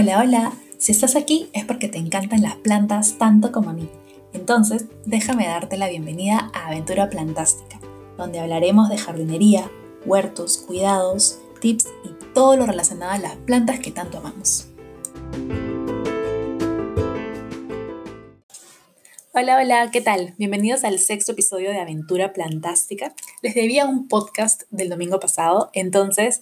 Hola, hola. Si estás aquí es porque te encantan las plantas tanto como a mí. Entonces, déjame darte la bienvenida a Aventura Plantástica, donde hablaremos de jardinería, huertos, cuidados, tips y todo lo relacionado a las plantas que tanto amamos. Hola, hola, ¿qué tal? Bienvenidos al sexto episodio de Aventura Plantástica. Les debía un podcast del domingo pasado, entonces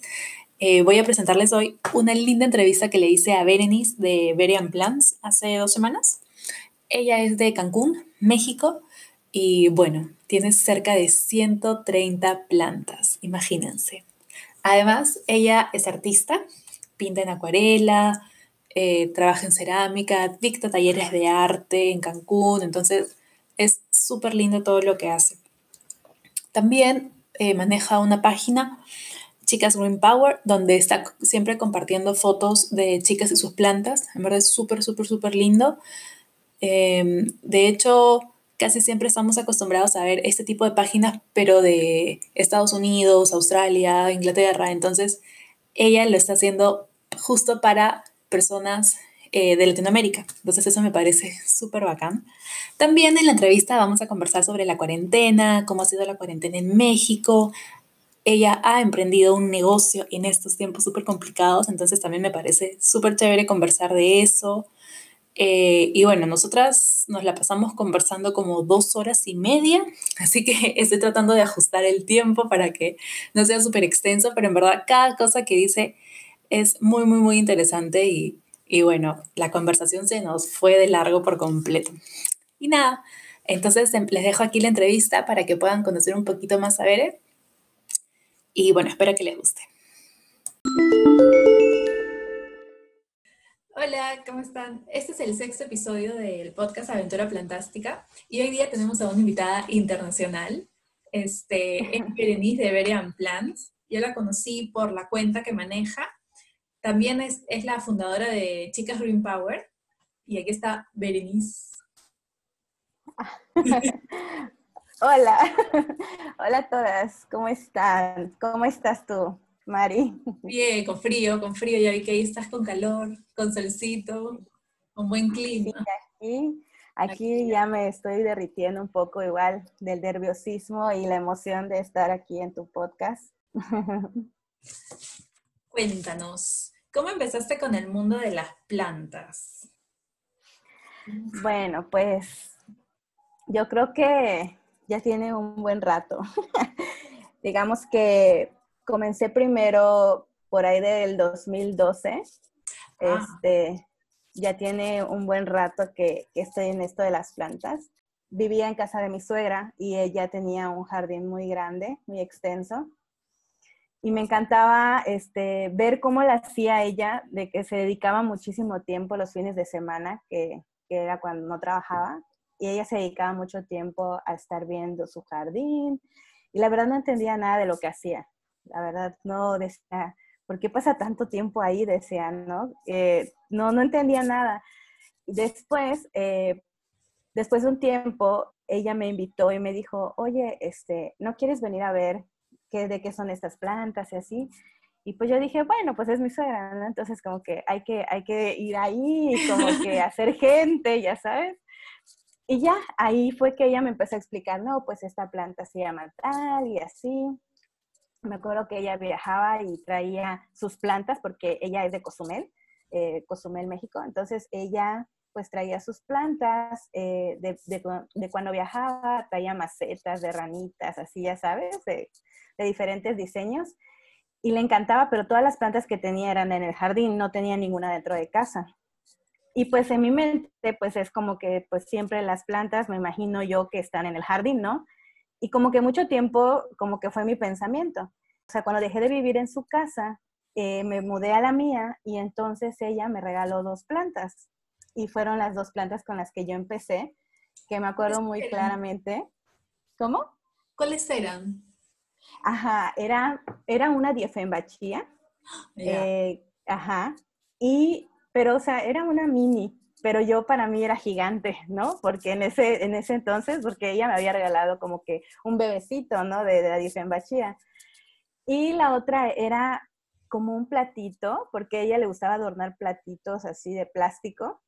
eh, voy a presentarles hoy una linda entrevista que le hice a Berenice de Berian Plants hace dos semanas. Ella es de Cancún, México, y bueno, tiene cerca de 130 plantas, imagínense. Además, ella es artista, pinta en acuarela, eh, trabaja en cerámica, dicta talleres de arte en Cancún, entonces es súper lindo todo lo que hace. También eh, maneja una página Chicas Green Power, donde está siempre compartiendo fotos de chicas y sus plantas. En verdad es súper, súper, súper lindo. Em, de hecho, casi siempre estamos acostumbrados a ver este tipo de páginas, pero de Estados Unidos, Australia, Inglaterra. Entonces, ella lo está haciendo justo para personas eh, de Latinoamérica. Entonces, eso me parece súper bacán. También en la entrevista vamos a conversar sobre la cuarentena, cómo ha sido la cuarentena en México, ella ha emprendido un negocio en estos tiempos súper complicados, entonces también me parece súper chévere conversar de eso. Eh, y bueno, nosotras nos la pasamos conversando como dos horas y media, así que estoy tratando de ajustar el tiempo para que no sea súper extenso, pero en verdad cada cosa que dice es muy, muy, muy interesante y, y bueno, la conversación se nos fue de largo por completo. Y nada, entonces les dejo aquí la entrevista para que puedan conocer un poquito más a Bere y bueno, espero que les guste. Hola, ¿cómo están? Este es el sexto episodio del podcast Aventura Plantástica y hoy día tenemos a una invitada internacional, este, es Berenice de Berian Plants. Yo la conocí por la cuenta que maneja. También es, es la fundadora de Chicas Green Power y aquí está Berenice. Hola, hola a todas, ¿cómo están? ¿Cómo estás tú, Mari? Bien, con frío, con frío, ya vi que ahí estás con calor, con solcito, con buen clima. aquí, aquí ya me estoy derritiendo un poco igual del nerviosismo y la emoción de estar aquí en tu podcast. Cuéntanos, ¿cómo empezaste con el mundo de las plantas? Bueno, pues yo creo que ya tiene un buen rato. Digamos que comencé primero por ahí del 2012. Ah. Este, ya tiene un buen rato que, estoy en esto de las plantas. Vivía en casa de mi suegra y ella tenía un jardín muy grande, muy extenso. Y me encantaba este, ver cómo la hacía ella, de que se dedicaba muchísimo tiempo los fines de semana, que, que era cuando no trabajaba, y ella se dedicaba mucho tiempo a estar viendo su jardín y la verdad no entendía nada de lo que hacía. La verdad no decía, ¿por qué pasa tanto tiempo ahí? Decía, ¿no? Eh, no, no entendía nada. Después, eh, después de un tiempo, ella me invitó y me dijo, oye, este, ¿no quieres venir a ver qué, de qué son estas plantas y así? Y pues yo dije, bueno, pues es mi suegra, ¿no? Entonces como que hay que, hay que ir ahí, como que hacer gente, ya sabes. Y ya, ahí fue que ella me empezó a explicar, no, pues esta planta se llama tal y así. Me acuerdo que ella viajaba y traía sus plantas porque ella es de Cozumel, eh, Cozumel, México. Entonces ella pues traía sus plantas eh, de, de, cuando viajaba, traía macetas de ranitas, así ya sabes, de, de diferentes diseños. Y le encantaba, pero todas las plantas que tenía eran en el jardín, no tenía ninguna dentro de casa. Y pues en mi mente, pues es como que pues siempre las plantas, me imagino yo que están en el jardín, ¿no? Y como que mucho tiempo, como que fue mi pensamiento. O sea, cuando dejé de vivir en su casa, eh, me mudé a la mía y entonces ella me regaló dos plantas. Y fueron las dos plantas con las que yo empecé, que me acuerdo muy claramente. ¿Cómo? ¿Cuáles eran? Ajá, era, era una diefenbachía. Eh, ajá. Y pero o sea, era una mini, pero yo para mí era gigante, ¿no? Porque en ese, en ese entonces, porque ella me había regalado como que un bebecito, ¿no? De, de la Bachía. Y la otra era como un platito, porque a ella le gustaba adornar platitos así de plástico,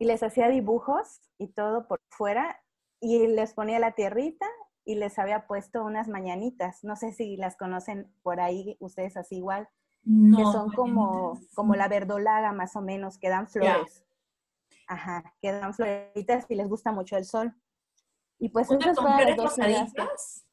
y les hacía dibujos y todo por fuera, y les ponía la tierrita y les había puesto unas mañanitas. No sé si las conocen por ahí ustedes así igual, que son como, como la verdolaga más o menos, que dan flores. Ajá, que dan floritas y les gusta mucho el sol. Y pues esas fueron las dos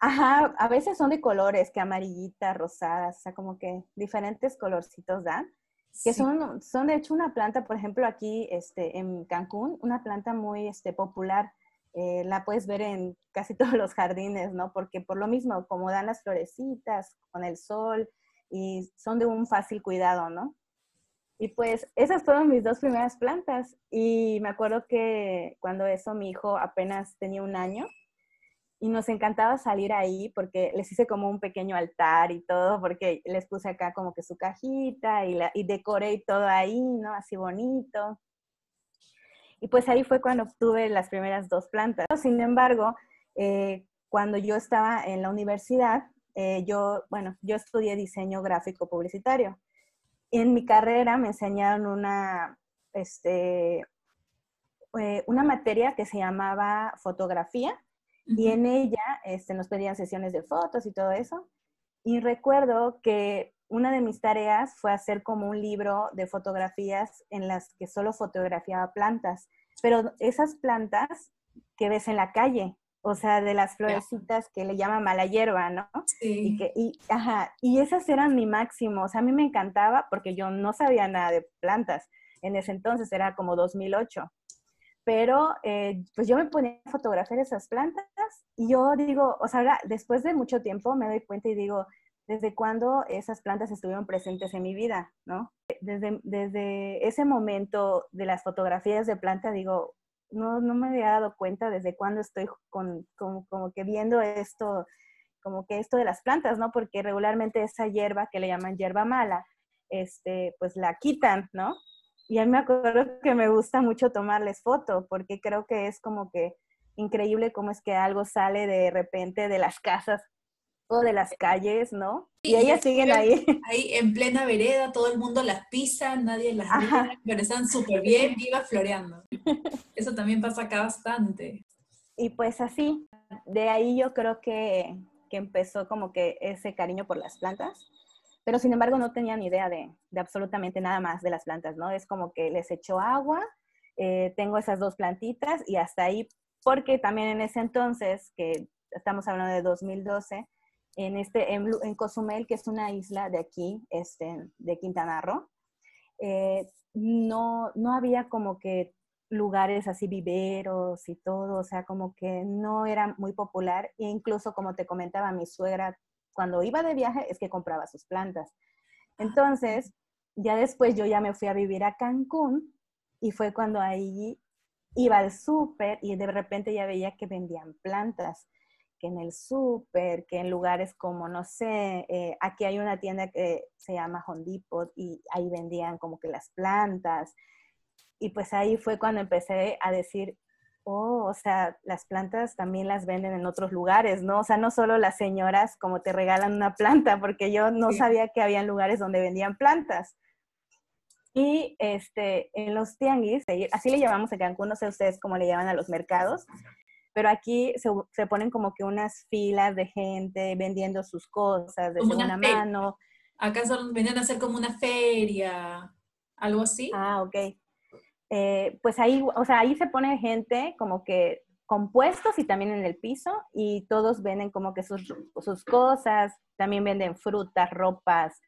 Ajá, a veces son de colores, que amarillitas, rosadas, o sea, como que diferentes colorcitos dan. Que son, son de hecho una planta, por ejemplo, aquí este, en Cancún, una planta muy este, popular. Eh, la puedes ver en casi todos los jardines, ¿no? Porque por lo mismo, como dan las florecitas con el sol y son de un fácil cuidado, ¿no? Y pues esas fueron mis dos primeras plantas. Y me acuerdo que cuando eso mi hijo apenas tenía un año, y nos encantaba salir ahí porque les hice como un pequeño altar y todo, porque les puse acá como que su cajita y, la, y decoré todo ahí, ¿no? Así bonito. Y pues ahí fue cuando obtuve las primeras dos plantas. Sin embargo, eh, cuando yo estaba en la universidad, eh, yo, bueno, yo estudié diseño gráfico publicitario. En mi carrera me enseñaron una, este, eh, una materia que se llamaba fotografía y en ella este, nos pedían sesiones de fotos y todo eso. Y recuerdo que una de mis tareas fue hacer como un libro de fotografías en las que solo fotografiaba plantas, pero esas plantas que ves en la calle, o sea, de las florecitas que le llaman mala hierba, ¿no? Sí. Y, que, y, ajá, y esas eran mi máximo, o sea, a mí me encantaba porque yo no sabía nada de plantas. En ese entonces era como 2008 pero eh, pues yo me ponía a fotografiar esas plantas y yo digo, o sea, después de mucho tiempo me doy cuenta y digo, ¿desde cuándo esas plantas estuvieron presentes en mi vida? ¿no? Desde, desde ese momento de las fotografías de planta, digo, no, no me había dado cuenta desde cuándo estoy con, como que viendo esto, como que esto de las plantas, ¿no? Porque regularmente esa hierba que le llaman hierba mala, este, pues la quitan, ¿no? Y a mí me acuerdo que me gusta mucho tomarles foto, porque creo que es como que increíble cómo es que algo sale de repente de las casas o de las calles, ¿no? y, ellas siguen ahí. Ahí en plena vereda, todo el mundo las pisa, nadie las ve, pero están súper bien, vivas floreando. Eso también pasa acá bastante. Y pues así, de ahí yo creo que, que empezó como que ese cariño por las plantas pero sin embargo no tenía ni idea de, absolutamente nada más de las plantas, ¿no? Es como que les echo agua, eh, tengo esas dos plantitas y hasta ahí, porque también en ese entonces, que estamos hablando de 2012, en, este, en, Cozumel, que es una isla de aquí, este, de Quintana Roo, eh, no, no había como que lugares así viveros y todo, o sea, como que no era muy popular. E incluso, como te comentaba, mi suegra cuando iba de viaje es que compraba sus plantas. Entonces, ya después yo ya me fui a vivir a Cancún y fue cuando ahí iba al súper y de repente ya veía que vendían plantas, que en el súper, que en lugares como, no sé, eh, aquí hay una tienda que se llama Hondipot y ahí vendían como que las plantas. Y pues ahí fue cuando empecé a decir, Oh, o sea, las plantas también las venden en otros lugares, ¿no? O sea, no solo las señoras como te regalan una planta, porque yo no sabía que había lugares donde vendían plantas. Y este, en los tianguis, así le llamamos en Cancún, no sé ustedes cómo le llaman a los mercados, pero aquí se, ponen como que unas filas de gente vendiendo sus cosas de segunda mano. Acá venían a hacer como una feria, algo así. Ah, ok. Eh, pues ahí, o sea, ahí se pone gente como que compuestos y también en el piso y todos venden como que sus, sus cosas, también venden frutas, ropas,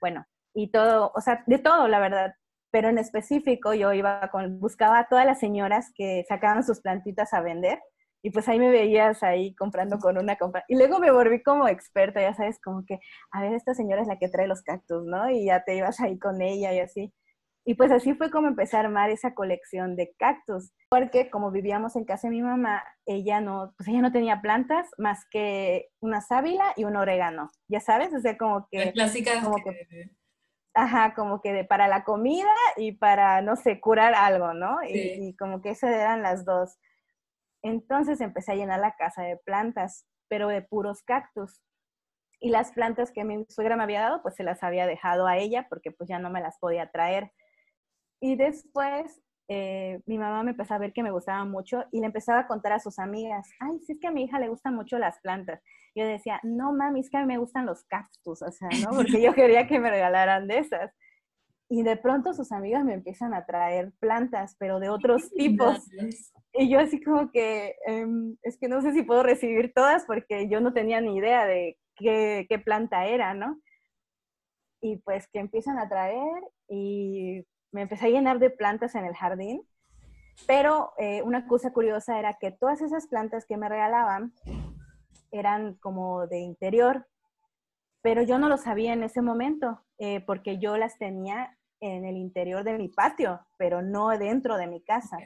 bueno, y todo, o sea, de todo, la verdad. Pero en específico yo iba con, buscaba a todas las señoras que sacaban sus plantitas a vender y pues ahí me veías ahí comprando con una compra. Y luego me volví como experta, ya sabes, como que, a ver, esta señora es la que trae los cactus, ¿no? Y ya te ibas ahí con ella y así. Y pues así fue como empecé a armar esa colección de cactus, porque como vivíamos en casa de mi mamá, ella no, pues ella no tenía plantas más que una sábila y un orégano, ya sabes, o sea, como que... Clásicas. Como que, ajá, como que de, para la comida y para, no sé, curar algo, ¿no? Y, y como que esas eran las dos. Entonces empecé a llenar la casa de plantas, pero de puros cactus. Y las plantas que mi suegra me había dado, pues se las había dejado a ella porque pues ya no me las podía traer. Y después eh, mi mamá me empezó a ver que me gustaba mucho y le empezaba a contar a sus amigas, ay, sí es que a mi hija le gustan mucho las plantas. Yo decía, no mami, es que a mí me gustan los cactus, o sea, ¿no? Porque yo quería que me regalaran de esas. Y de pronto sus amigas me empiezan a traer plantas, pero de otros tipos. Y yo así como que, em, es que no sé si puedo recibir todas porque yo no tenía ni idea de qué, qué planta era, ¿no? Y pues que empiezan a traer y me empecé a llenar de plantas en el jardín. Pero eh, una cosa curiosa era que todas esas plantas que me regalaban eran como de interior, pero yo no lo sabía en ese momento, eh, porque yo las tenía en el interior de mi patio, pero no dentro de mi casa.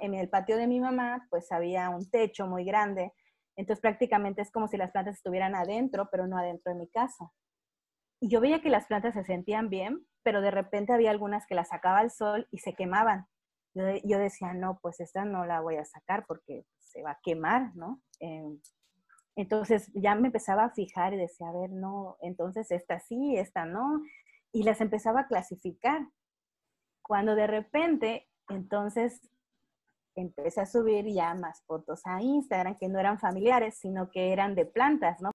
En el patio de mi mamá, pues había un techo muy grande, entonces prácticamente es como si las plantas estuvieran adentro, pero no adentro de mi casa. Y yo veía que las plantas se sentían bien, pero de repente había algunas que las sacaba al sol y se quemaban. Yo, decía, no, pues esta no la voy a sacar porque se va a quemar, ¿no? Em, entonces ya me empezaba a fijar y decía, a ver, no, entonces esta sí, esta no, y las empezaba a clasificar. Cuando de repente, entonces empecé a subir ya más fotos a Instagram que no eran familiares, sino que eran de plantas, ¿no?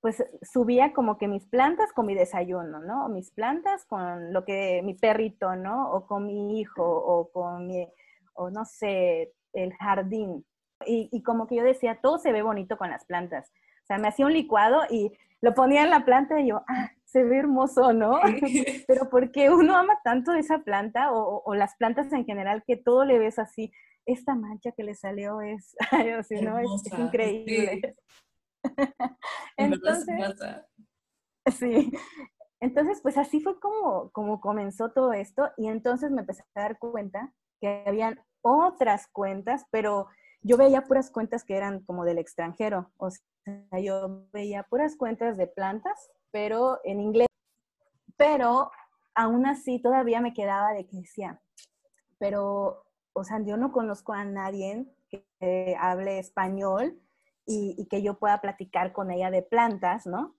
Pues subía como que mis plantas con mi desayuno, ¿no? Mis plantas con lo que mi perrito, ¿no? O con mi hijo, o con mi, o no sé, el jardín. Y, y como que yo decía, todo se ve bonito con las plantas. O sea, me hacía un licuado y lo ponía en la planta y yo, ah, se ve hermoso, ¿no? Pero porque uno ama tanto esa planta o, las plantas en general que todo le ves así, esta mancha que le salió es, así, ¿no? Es, increíble. Entonces, sí. Entonces, pues así fue como, como comenzó todo esto y entonces me empecé a dar cuenta que habían otras cuentas, pero yo veía puras cuentas que eran como del extranjero, o yo veía puras cuentas de plantas pero en inglés. Pero aún así todavía me quedaba de que decía, pero, o sea, yo no conozco a nadie que hable español y, que yo pueda platicar con ella de plantas, ¿no?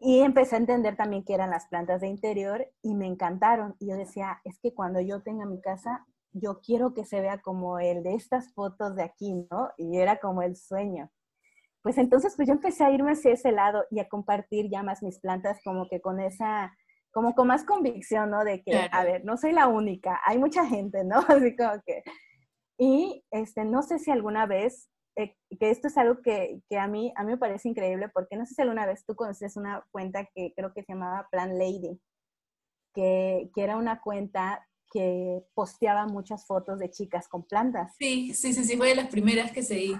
Y empecé a entender también que eran las plantas de interior y me encantaron. Y yo decía, es que cuando yo tenga mi casa, yo quiero que se vea como el de estas fotos de aquí, ¿no? Y era como el sueño pues entonces pues yo empecé a irme hacia ese lado y a compartir ya más mis plantas como que con esa, como con más convicción, ¿no? De que, a ver, no soy la única, hay mucha gente, ¿no? Así como que... Y este, no sé si alguna vez, eh, que esto es algo que, que, a, mí, a mí me parece increíble, porque no sé si alguna vez tú conoces una cuenta que creo que se llamaba Plan Lady, que, que era una cuenta que posteaba muchas fotos de chicas con plantas. Sí, sí, sí, sí, fue de las primeras que seguí.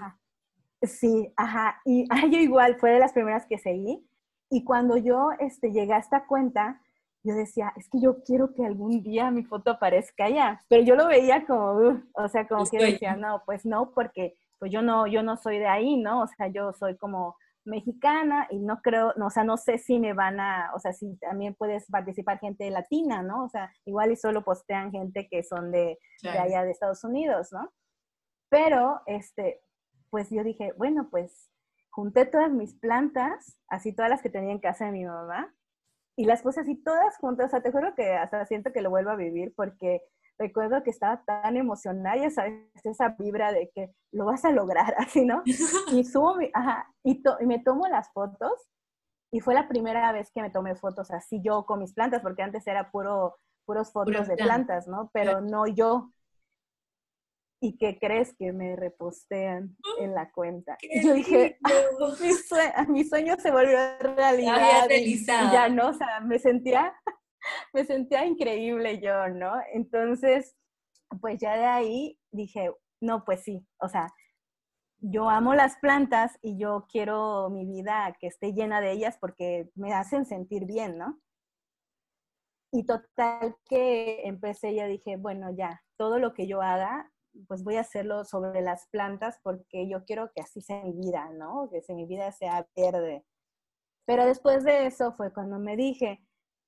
Sí, ajá. Y ah, yo igual fue de las primeras que seguí. Y cuando yo este, llegué a esta cuenta, yo decía, es que yo quiero que algún día mi foto aparezca allá. Pero yo lo veía como, o sea, como que decía, no, pues no, porque pues yo no, yo no soy de ahí, ¿no? O sea, yo soy como mexicana y no creo, no, o sea, no sé si me van a, o sea, si también puedes participar gente latina, ¿no? O sea, igual y solo postean gente que son de, de allá de Estados Unidos, ¿no? Pero, este, pues yo dije, bueno, pues junté todas mis plantas, así todas las que tenía en casa de mi mamá, y las puse así todas juntas. O sea, te juro que hasta siento que lo vuelvo a vivir porque recuerdo que estaba tan emocionada, ya sabes, esa vibra de que lo vas a lograr, así, ¿no? Y subo mi, ajá, y, me tomo las fotos, y fue la primera vez que me tomé fotos así yo con mis plantas, porque antes era puro, puros fotos de plantas, ¿no? Pero no yo, ¿Y qué crees que me repostean en la cuenta? Yo dije, ah, mi, sueño, se volvió realidad. Y, ya no, o sea, me sentía, me sentía increíble yo, ¿no? Entonces, pues ya de ahí dije, no, pues sí, o sea, yo amo las plantas y yo quiero mi vida que esté llena de ellas porque me hacen sentir bien, ¿no? Y total que empecé, ya dije, bueno, ya, todo lo que yo haga pues voy a hacerlo sobre las plantas porque yo quiero que así sea mi vida, ¿no? Que mi vida sea verde. Pero después de eso fue cuando me dije,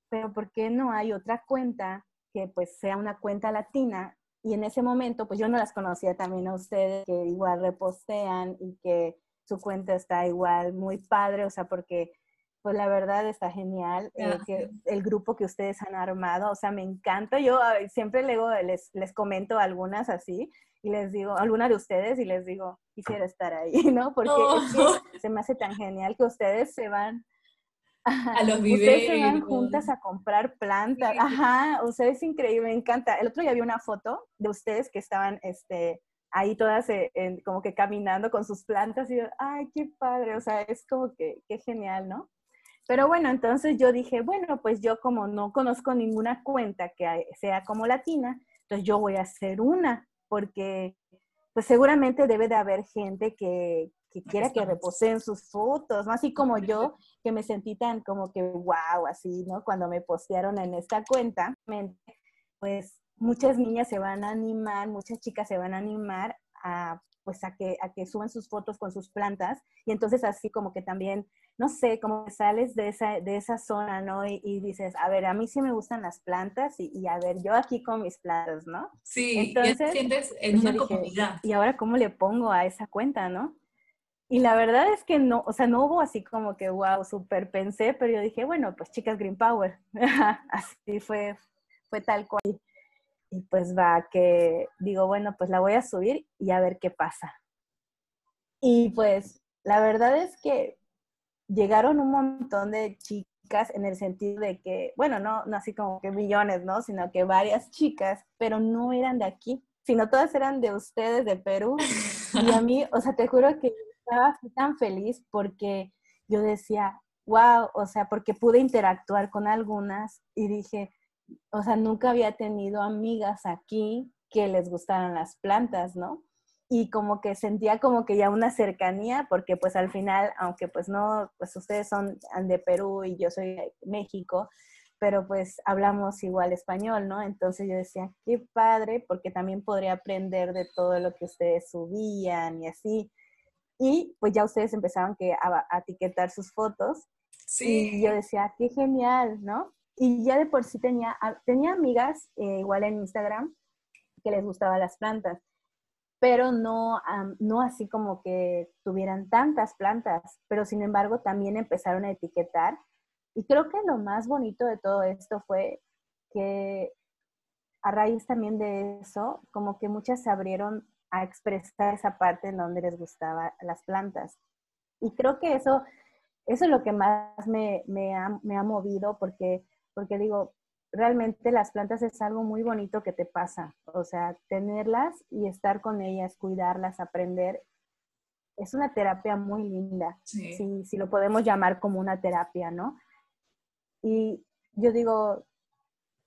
pero ¿por qué no hay otra cuenta que pues sea una cuenta latina? Y en ese momento, pues yo no las conocía también a ustedes, que igual repostean y que su cuenta está igual muy padre, o sea, porque pues la verdad está genial eh, que el grupo que ustedes han armado, o sea, me encanta. Yo siempre les, les comento algunas así y les digo, alguna de ustedes y les digo, quisiera estar ahí, ¿no? Porque se me hace tan genial que ustedes se van a los Ustedes se van juntas a comprar plantas. Ajá, o sea, es increíble, me encanta. El otro día vi una foto de ustedes que estaban, este, ahí todas eh, como que caminando con sus plantas y yo, ay, qué padre, o sea, es como que, qué genial, ¿no? Pero bueno, entonces yo dije, bueno, pues yo como no conozco ninguna cuenta que sea como latina, entonces yo voy a hacer una, porque pues seguramente debe de haber gente que, que quiera que reposeen sus fotos, ¿no? Así como yo, que me sentí tan como que wow, así, ¿no? Cuando me postearon en esta cuenta, pues muchas niñas se van a animar, muchas chicas se van a animar a pues a que, a que suban sus fotos con sus plantas y entonces así como que también, no sé, como que sales de esa, de esa zona, ¿no? Y, dices, a ver, a mí sí me gustan las plantas y, a ver, yo aquí con mis plantas, ¿no? Sí, entonces, sientes en pues una comunidad. Y ahora, ¿cómo le pongo a esa cuenta, no? Y la verdad es que no, o sea, no hubo así como que, wow, súper pensé, pero yo dije, bueno, pues chicas Green Power. así fue, fue tal cual. Y pues va, que digo, bueno, pues la voy a subir y a ver qué pasa. Y pues la verdad es que llegaron un montón de chicas en el sentido de que, bueno, no, no así como que millones, ¿no? Sino que varias chicas, pero no eran de aquí, sino todas eran de ustedes, de Perú. Y a mí, o sea, te juro que estaba tan feliz porque yo decía, wow, o sea, porque pude interactuar con algunas y dije, o sea, nunca había tenido amigas aquí que les gustaran las plantas, ¿no? Y como que sentía como que ya una cercanía, porque pues al final, aunque pues no, pues ustedes son de Perú y yo soy de México, pero pues hablamos igual español, ¿no? Entonces yo decía, qué padre, porque también podría aprender de todo lo que ustedes subían y así. Y pues ya ustedes empezaban que a, etiquetar sus fotos. Sí. Y yo decía, qué genial, ¿no? Y ya de por sí tenía, tenía amigas eh, igual en Instagram que les gustaban las plantas, pero no, no así como que tuvieran tantas plantas, pero sin embargo también empezaron a etiquetar. Y creo que lo más bonito de todo esto fue que a raíz también de eso, como que muchas se abrieron a expresar esa parte en donde les gustaban las plantas. Y creo que eso, eso es lo que más me, me, ha, me ha movido porque, porque digo, realmente las plantas es algo muy bonito que te pasa. O sea, tenerlas y estar con ellas, cuidarlas, aprender, es una terapia muy linda, si, si, lo podemos llamar como una terapia, ¿no? Y yo digo,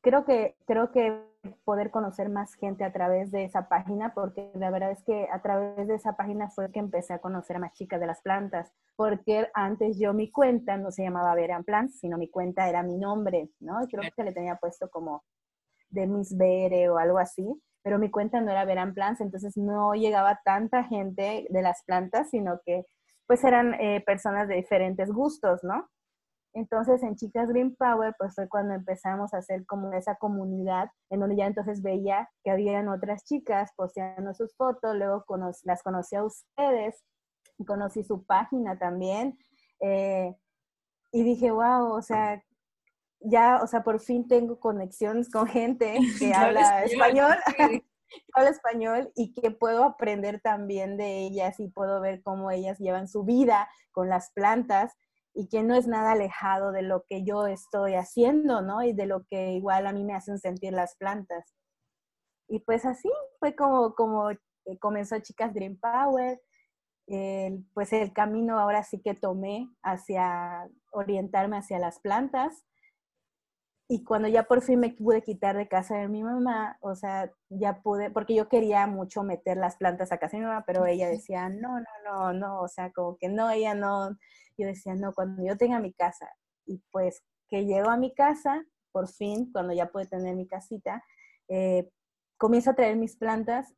creo que, creo que poder conocer más gente a través de esa página, porque la verdad es que a través de esa página fue que empecé a conocer a más chicas de las plantas, porque antes yo mi cuenta no se llamaba Veran Plants, sino mi cuenta era mi nombre, ¿no? Creo que le tenía puesto como de Miss Bere o algo así, pero mi cuenta no era Veran Plants, entonces no llegaba tanta gente de las plantas, sino que pues eran eh, personas de diferentes gustos, ¿no? Entonces en Chicas Green Power pues fue cuando empezamos a hacer como esa comunidad en donde ya entonces veía que habían otras chicas posteando sus fotos, luego las conocí a ustedes, conocí su página también eh, y dije, wow, o sea, ya, o sea, por fin tengo conexiones con gente que habla español. habla español y que puedo aprender también de ellas y puedo ver cómo ellas llevan su vida con las plantas y que no es nada alejado de lo que yo estoy haciendo, ¿no? Y de lo que igual a mí me hacen sentir las plantas. Y pues así fue como, como eh, comenzó Chicas Dream Power, pues el camino ahora sí que tomé hacia orientarme hacia las plantas. Y cuando ya por fin me pude quitar de casa de mi mamá, o sea, ya pude, porque yo quería mucho meter las plantas a casa de mi mamá, pero ella decía, no, no, no, no, o sea, como que no, ella no, yo decía, no, cuando yo tenga mi casa, y pues que llego a mi casa, por fin, cuando ya pude tener mi casita, eh, comienzo a traer mis plantas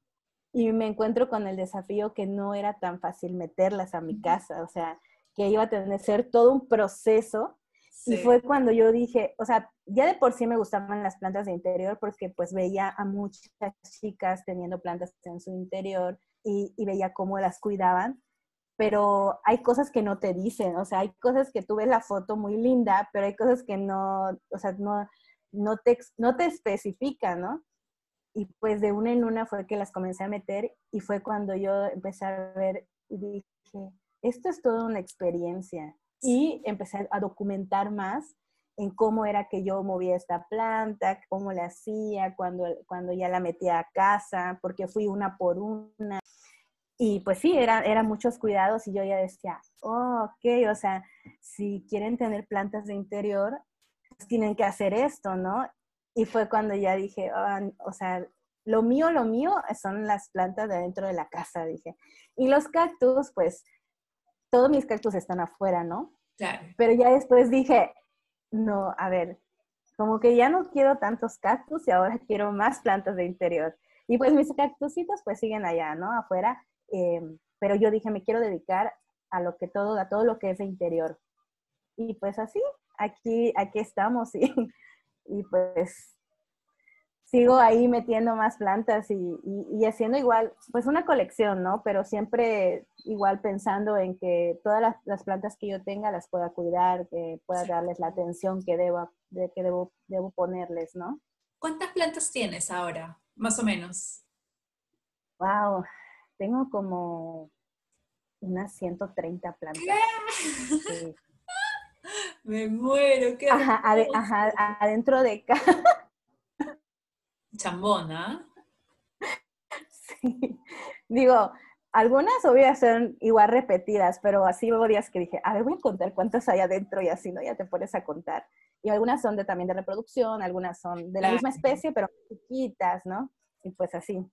y me encuentro con el desafío que no era tan fácil meterlas a mi casa, o sea, que iba a tener que ser todo un proceso. Y fue cuando yo dije, o sea, ya de por sí me gustaban las plantas de interior porque pues veía a muchas chicas teniendo plantas en su interior y, y veía cómo las cuidaban, pero hay cosas que no te dicen, o sea, hay cosas que tú ves la foto muy linda, pero hay cosas que no, o sea, no, no, te, no te especifican, ¿no? Y pues de una en una fue que las comencé a meter y fue cuando yo empecé a ver y dije, esto es toda una experiencia. Y empecé a documentar más en cómo era que yo movía esta planta, cómo la hacía, cuando, cuando ya la metía a casa, porque fui una por una. Y pues sí, eran era muchos cuidados y yo ya decía, oh, ok, o sea, si quieren tener plantas de interior, pues tienen que hacer esto, ¿no? Y fue cuando ya dije, ah, o sea, lo mío, lo mío son las plantas de dentro de la casa, dije. Y los cactus, pues, todos mis cactus están afuera, ¿no? Claro. Pero ya después dije, no, a ver, como que ya no quiero tantos cactus y ahora quiero más plantas de interior. Y pues mis cactusitos pues siguen allá, ¿no? Afuera. Eh, pero yo dije, me quiero dedicar a lo que todo, a todo lo que es de interior. Y pues así, aquí, aquí estamos y, y pues sigo ahí metiendo más plantas y, y, haciendo igual, pues una colección, ¿no? Pero siempre igual pensando en que todas las, plantas que yo tenga las pueda cuidar, que pueda darles la atención que, debo, de, que debo, debo ponerles, ¿no? ¿Cuántas plantas tienes ahora, más o menos? Wow, tengo como unas 130 plantas. Me muero, qué ajá, ajá, adentro de cada chambona. Sí, digo, algunas obvias son igual repetidas, pero así hubo días que dije, a ver, voy a contar cuántas hay adentro y así, ¿no? Ya te pones a contar. Y algunas son de, también de reproducción, algunas son de la misma especie, pero chiquitas, ¿no? Y pues así.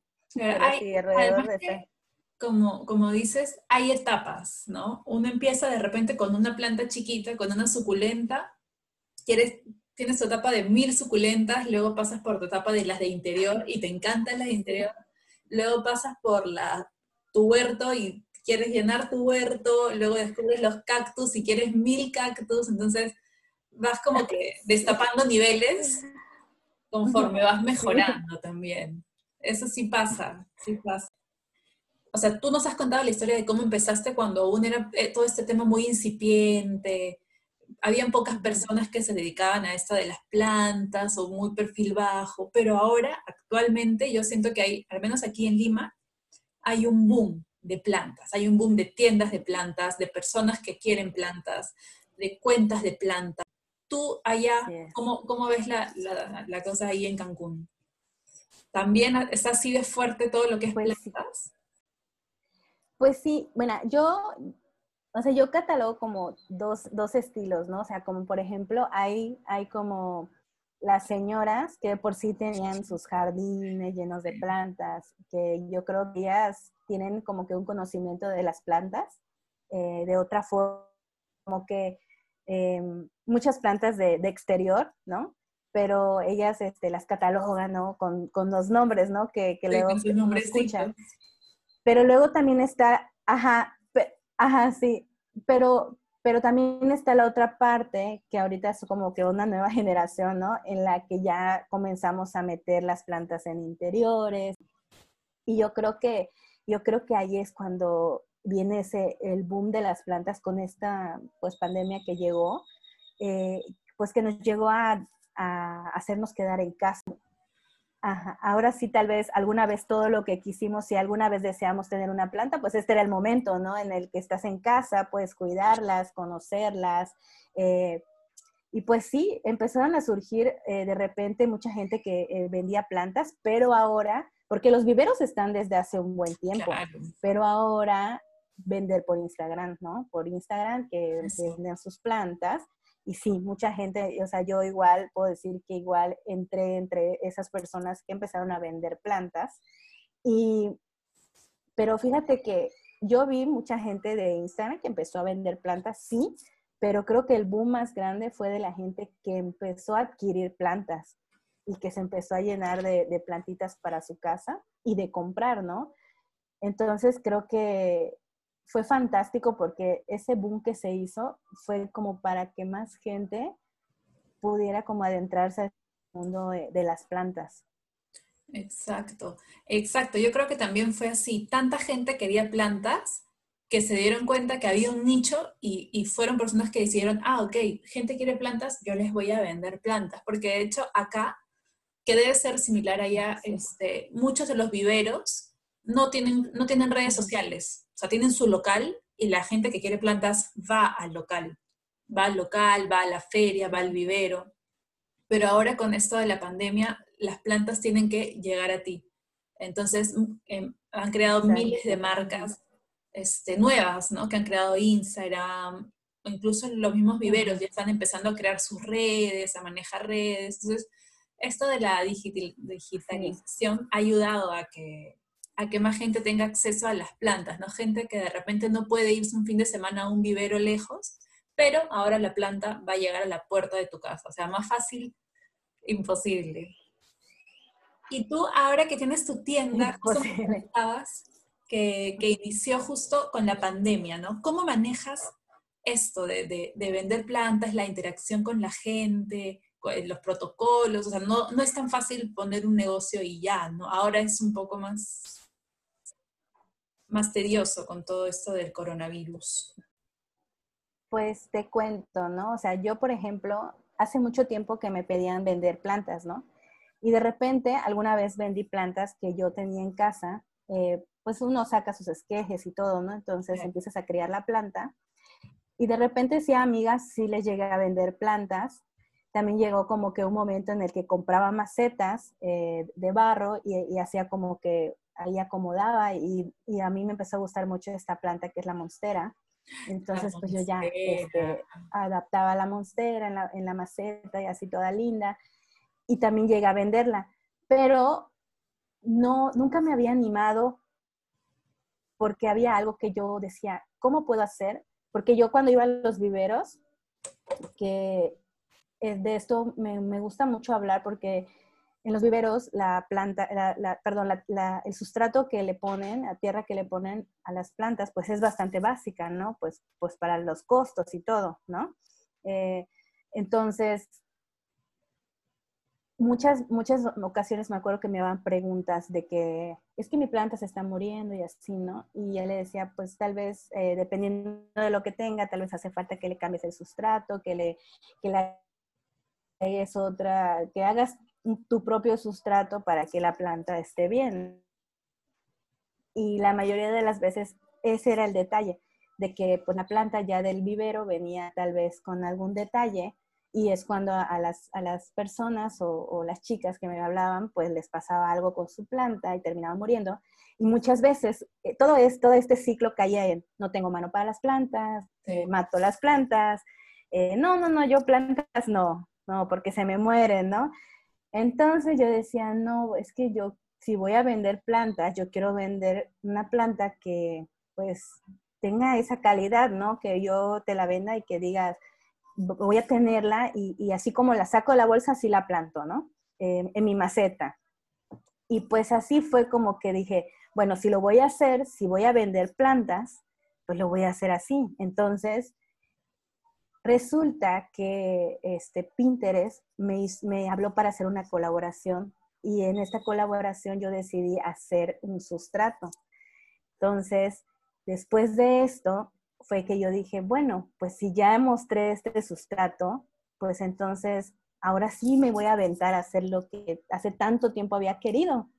como, como dices, hay etapas, ¿no? Uno empieza de repente con una planta chiquita, con una suculenta, quieres tienes tu etapa de mil suculentas, luego pasas por tu etapa de las de interior y te encantan las de interior, luego pasas por la, tu huerto y quieres llenar tu huerto, luego descubres los cactus y quieres mil cactus, entonces vas como que destapando niveles conforme vas mejorando también. Eso sí pasa, sí pasa. O sea, tú nos has contado la historia de cómo empezaste cuando aún era eh, todo este tema muy incipiente, habían pocas personas que se dedicaban a esto de las plantas o muy perfil bajo, pero ahora, actualmente, yo siento que hay, al menos aquí en Lima, hay un boom de plantas, hay un boom de tiendas de plantas, de personas que quieren plantas, de cuentas de plantas. Tú allá, ¿cómo, cómo ves la, la, cosa ahí en Cancún? ¿También está así de fuerte todo lo que es pues plantas? Pues sí, bueno, yo o sea, yo catalogo como dos, dos estilos, ¿no? O sea, como por ejemplo, hay, hay como las señoras que por sí tenían sus jardines llenos de plantas, que yo creo que ellas tienen como que un conocimiento de las plantas eh, de otra forma, como que em, muchas plantas de, de, exterior, ¿no? Pero ellas este, las catalogan, ¿no? Con, con los nombres, ¿no? Que, que luego escuchan. Pero luego también está, ajá, Ajá, sí, pero, pero también está la otra parte, que ahorita es como que una nueva generación, ¿no? En la que ya comenzamos a meter las plantas en interiores. Y yo creo que, yo creo que ahí es cuando viene ese, el boom de las plantas con esta, pues, pandemia que llegó, eh, pues que nos llegó a, a hacernos quedar en casa. Ajá. Ahora sí, tal vez alguna vez todo lo que quisimos, si alguna vez deseamos tener una planta, pues este era el momento, ¿no? En el que estás en casa, puedes cuidarlas, conocerlas. Eh, y pues sí, empezaron a surgir eh, de repente mucha gente que eh, vendía plantas, pero ahora, porque los viveros están desde hace un buen tiempo, pero ahora vender por Instagram, ¿no? Por Instagram que venden sus plantas y sí, mucha gente, o sea, yo igual puedo decir que igual entré entre esas personas que empezaron a vender plantas. Y, pero fíjate que yo vi mucha gente de Instagram que empezó a vender plantas, sí, pero creo que el boom más grande fue de la gente que empezó a adquirir plantas y que se empezó a llenar de, de plantitas para su casa y de comprar, ¿no? Entonces creo que fue fantástico porque ese boom que se hizo fue como para que más gente pudiera como adentrarse al mundo de, las plantas. Exacto, exacto. Yo creo que también fue así. Tanta gente quería plantas que se dieron cuenta que había un nicho y, fueron personas que decidieron, ah, ok, gente quiere plantas, yo les voy a vender plantas, porque de hecho acá, que debe ser similar allá, este, muchos de los viveros no tienen, no tienen redes sociales, sea, tienen su local y la gente que quiere plantas va al local, va al local, va a la feria, va al vivero, pero ahora con esto de la pandemia, las plantas tienen que llegar a ti. Entonces, em, han creado miles de marcas este, nuevas, ¿no? Que han creado Instagram, o incluso los mismos viveros ya están empezando a crear sus redes, a manejar redes. Entonces, esto de la digitalización ha ayudado a que, a que más gente tenga acceso a las plantas, ¿no? Gente que de repente no puede irse un fin de semana a un vivero lejos, pero ahora la planta va a llegar a la puerta de tu casa. O sea, más fácil, imposible. Y tú, ahora que tienes tu tienda, que, que inició justo con la pandemia, ¿no? ¿Cómo manejas esto de, vender plantas, la interacción con la gente, los protocolos? O sea, no, no es tan fácil poner un negocio y ya, ¿no? Ahora es un poco más, más tedioso con todo esto del coronavirus. Pues te cuento, ¿no? O sea, yo, por ejemplo, hace mucho tiempo que me pedían vender plantas, ¿no? Y de repente, alguna vez vendí plantas que yo tenía en casa, eh, pues uno saca sus esquejes y todo, ¿no? Entonces empiezas a criar la planta. Y de repente, sí, amigas, sí les llegué a vender plantas. También llegó como que un momento en el que compraba macetas eh, de barro y, hacía como que ahí acomodaba y, a mí me empezó a gustar mucho esta planta que es la monstera. Entonces, pues yo ya este, adaptaba la monstera en la, en la maceta y así toda linda. Y también llegué a venderla. Pero no, nunca me había animado porque había algo que yo decía, ¿cómo puedo hacer? Porque yo cuando iba a los viveros, que de esto me, gusta mucho hablar porque en los viveros la planta, perdón, el sustrato que le ponen, la tierra que le ponen a las plantas, pues es bastante básica, ¿no? Pues, pues para los costos y todo, ¿no? Eh, entonces, muchas, muchas ocasiones me acuerdo que me daban preguntas de que es que mi planta se está muriendo y así, ¿no? Y ya le decía, pues tal vez, eh, dependiendo de lo que tenga, tal vez hace falta que le cambies el sustrato, que le, que le otra, que hagas tu propio sustrato para que la planta esté bien. Y la mayoría de las veces ese era el detalle, de que pues la planta ya del vivero venía tal vez con algún detalle y es cuando a las, a las personas o, las chicas que me hablaban, pues les pasaba algo con su planta y terminaban muriendo. Y muchas veces eh, todo, es, todo este ciclo caía en, no tengo mano para las plantas, mato las plantas, eh, no, no, no, yo plantas no, no, porque se me mueren, ¿no? Entonces yo decía, no, es que yo, si voy a vender plantas, yo quiero vender una planta que, pues, tenga esa calidad, ¿no? Que yo te la venda y que digas, voy a tenerla y, así como la saco de la bolsa, así la planto, ¿no? en mi maceta. Y pues así fue como que dije, bueno, si lo voy a hacer, si voy a vender plantas, pues lo voy a hacer así. Entonces, resulta que este Pinterest me, me habló para hacer una colaboración y en esta colaboración yo decidí hacer un sustrato. Entonces, después de esto, fue que yo dije, bueno, pues si ya mostré este sustrato, pues entonces ahora sí me voy a aventar a hacer lo que hace tanto tiempo había querido.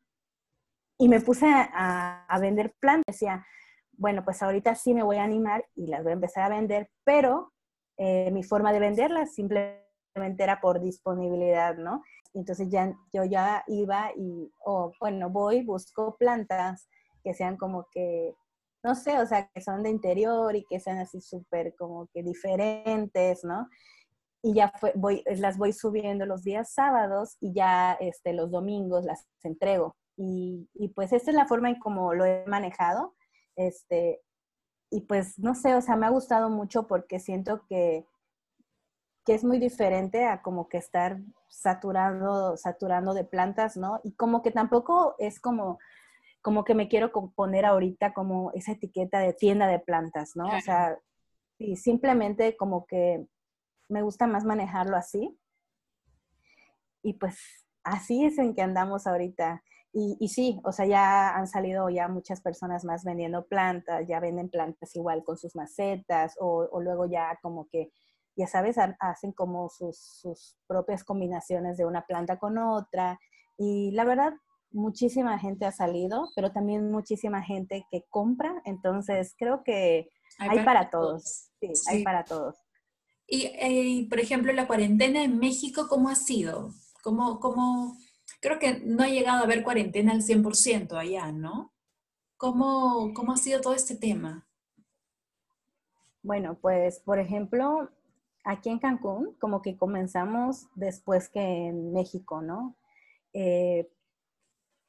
Y me puse a, vender plantas. Decía, bueno, pues ahorita sí me voy a animar y las voy a empezar a vender, pero eh, mi forma de venderlas simplemente era por disponibilidad, ¿no? Entonces ya yo ya iba y, oh, bueno, voy, busco plantas que sean como que no sé, o sea, que son de interior y que sean así súper como que diferentes, ¿no? Y ya voy, las voy subiendo los días sábados y ya este, los domingos las entrego. Y, pues esta es la forma en cómo lo he manejado. Este, y pues no sé, o sea, me ha gustado mucho porque siento que, que es muy diferente a como que estar saturando, saturando de plantas, ¿no? Y como que tampoco es como como que me quiero poner ahorita como esa etiqueta de tienda de plantas, ¿no? O sea, y simplemente como que me gusta más manejarlo así. Y pues así es en que andamos ahorita. Y, sí, o sea, ya han salido ya muchas personas más vendiendo plantas, ya venden plantas igual con sus macetas o, o luego ya como que, ya sabes, hacen como sus, sus, propias combinaciones de una planta con otra. Y la verdad, muchísima gente ha salido, pero también muchísima gente que compra. Entonces, creo que hay, para, todos. Sí, hay para todos. Y, eh, por ejemplo, la cuarentena en México, ¿cómo ha sido? ¿Cómo, cómo creo que no ha llegado a haber cuarentena al 100% allá, ¿no? ¿Cómo, ¿Cómo ha sido todo este tema? Bueno, pues, por ejemplo, aquí en Cancún, como que comenzamos después que en México, ¿no? Eh,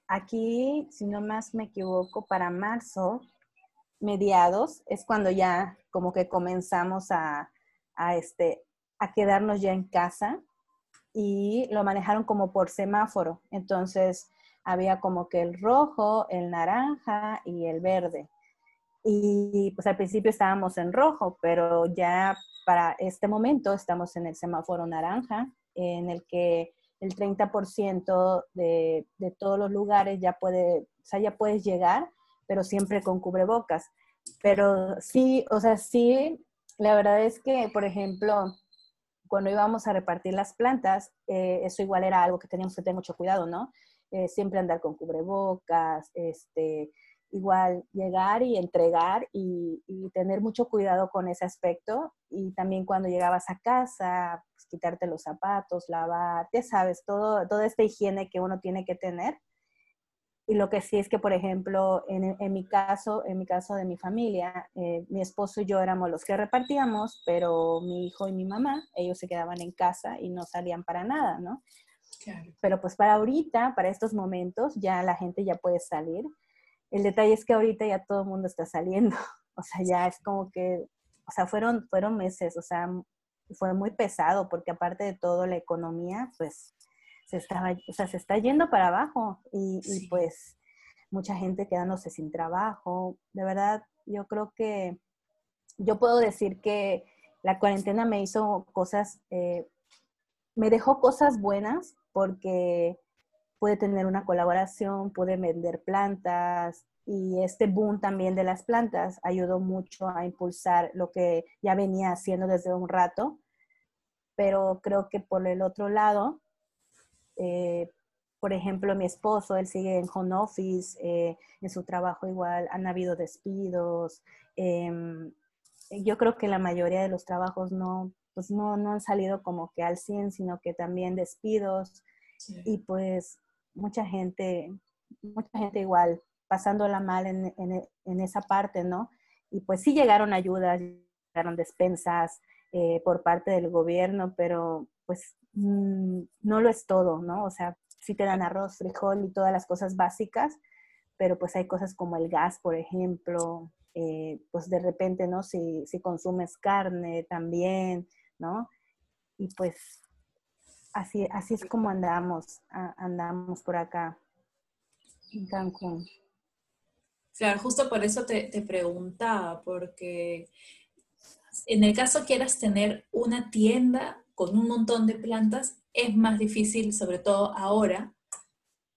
aquí, si no más me equivoco, para marzo, mediados, es cuando ya como que comenzamos a, a, este, a quedarnos ya en casa y lo manejaron como por semáforo. Entonces había como que el rojo, el naranja y el verde. Y pues al principio estábamos en rojo, pero ya para este momento estamos en el semáforo naranja, en el que el 30% de, de todos los lugares ya puede, o sea, ya puedes llegar, pero siempre con cubrebocas. Pero sí, o sea, sí, la verdad es que, por ejemplo, cuando íbamos a repartir las plantas, eh, eso igual era algo que teníamos que tener mucho cuidado, ¿no? Eh, siempre andar con cubrebocas, este, igual llegar y entregar y, tener mucho cuidado con ese aspecto. Y también cuando llegabas a casa, pues, quitarte los zapatos, lavar, ya sabes, todo, toda esta higiene que uno tiene que tener. Y lo que sí es que, por ejemplo, en, en mi caso, en mi caso de mi familia, eh, mi esposo y yo éramos los que repartíamos, pero mi hijo y mi mamá, ellos se quedaban en casa y no salían para nada, ¿no? Claro. Pero pues para ahorita, para estos momentos, ya la gente ya puede salir. El detalle es que ahorita ya todo el mundo está saliendo. O sea, ya es como que, o sea, fueron, fueron meses, o sea, fue muy pesado porque aparte de todo la economía, pues se estaba, o sea, se está yendo para abajo y, pues mucha gente quedándose sin trabajo. De verdad, yo creo que yo puedo decir que la cuarentena me hizo cosas, eh, me dejó cosas buenas porque pude tener una colaboración, pude vender plantas y este boom también de las plantas ayudó mucho a impulsar lo que ya venía haciendo desde un rato. Pero creo que por el otro lado, eh, por ejemplo, mi esposo, él sigue en home office, eh, en su trabajo igual han habido despidos. Em, yo creo que la mayoría de los trabajos no, pues no, no han salido como que al 100, sino que también despidos. Y pues mucha gente, mucha gente igual pasándola mal en, en, en, esa parte, ¿no? Y pues sí llegaron ayudas, llegaron despensas eh, por parte del gobierno, pero pues mm, no lo es todo, ¿no? O sea, sí te dan arroz, frijol y todas las cosas básicas, pero pues hay cosas como el gas, por ejemplo, eh, pues de repente, ¿no? Si, consumes carne también, ¿no? Y pues así, así es como andamos, andamos por acá en Cancún. Claro, justo por eso te, te preguntaba, porque en el caso quieras tener una tienda con un montón de plantas, es más difícil, sobre todo ahora,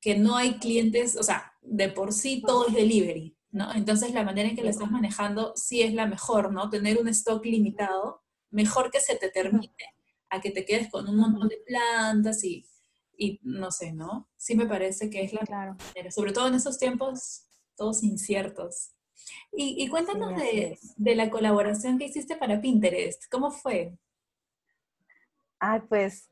que no hay clientes, o sea, de por sí todo es delivery, ¿no? Entonces la manera en que lo estás manejando sí es la mejor, ¿no? Tener un stock limitado, mejor que se te termine a que te quedes con un montón de plantas y, y no sé, ¿no? Sí me parece que es la claro. manera, sobre todo en esos tiempos todos inciertos. Y, y cuéntanos de, de, la colaboración que hiciste para Pinterest, ¿cómo fue? Ay, pues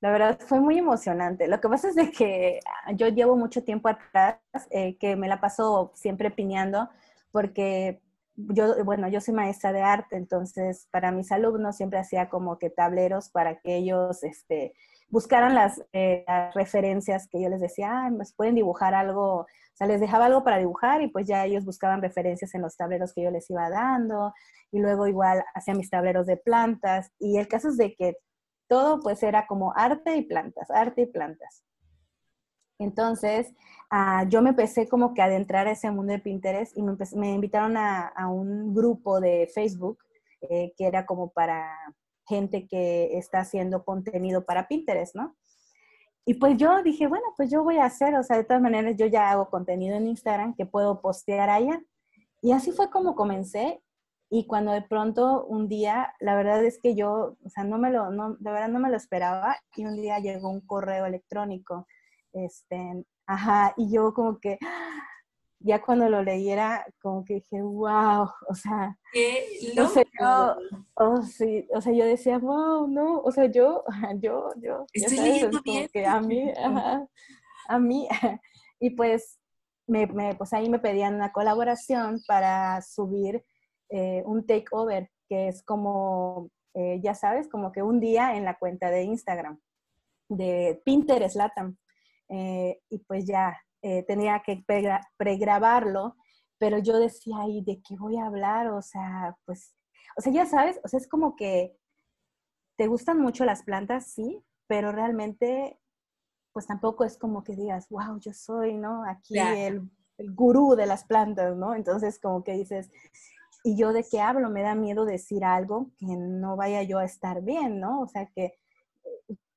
la verdad fue muy emocionante. Lo que pasa es de que yo llevo mucho tiempo atrás eh, que me la paso siempre piñando porque yo, bueno, yo soy maestra de arte, entonces para mis alumnos siempre hacía como que tableros para que ellos este, buscaran las, eh, las referencias que yo les decía, ah, pues pueden dibujar algo, o sea, les dejaba algo para dibujar y pues ya ellos buscaban referencias en los tableros que yo les iba dando y luego igual hacía mis tableros de plantas y el caso es de que todo pues era como arte y plantas, arte y plantas. Entonces, ah, yo me empecé como que a adentrar a ese mundo de Pinterest y me, invitaron a, un grupo de Facebook eh, que era como para gente que está haciendo contenido para Pinterest, ¿no? y pues yo dije, bueno, pues yo voy a hacer, o sea, de todas maneras yo ya hago contenido en Instagram que puedo postear allá. Y así fue como comencé. Y cuando de pronto un día, la verdad es que yo, o sea, no me lo, no, de verdad no me lo esperaba. Y un día llegó un correo electrónico, este, ajá, y yo como que, ya cuando lo leyera, como que dije, wow, o sea, Qué o sea, loco. yo, oh, sí, o sea, yo decía, wow, no, o sea, yo, yo, yo, Estoy sabes, leyendo bien. que a mí, ajá, a mí, y pues, me, me- pues ahí me pedían una colaboración para subir eh, un takeover, que es como, eh, ya sabes, como que un día en la cuenta de Instagram, de Pinterest Latam, Eh, y pues ya tenía que pregra- pregrabarlo, pero yo decía, ¿y de qué voy a hablar? O sea, pues, o sea, ya sabes, o sea, es como que te gustan mucho las plantas, sí, pero realmente, pues tampoco es como que digas, wow, yo soy, ¿no? Aquí el, el gurú de las plantas, ¿no? Entonces, como que dices, ¿y yo de qué hablo? Me da miedo decir algo que no vaya yo a estar bien, ¿no? O sea, que,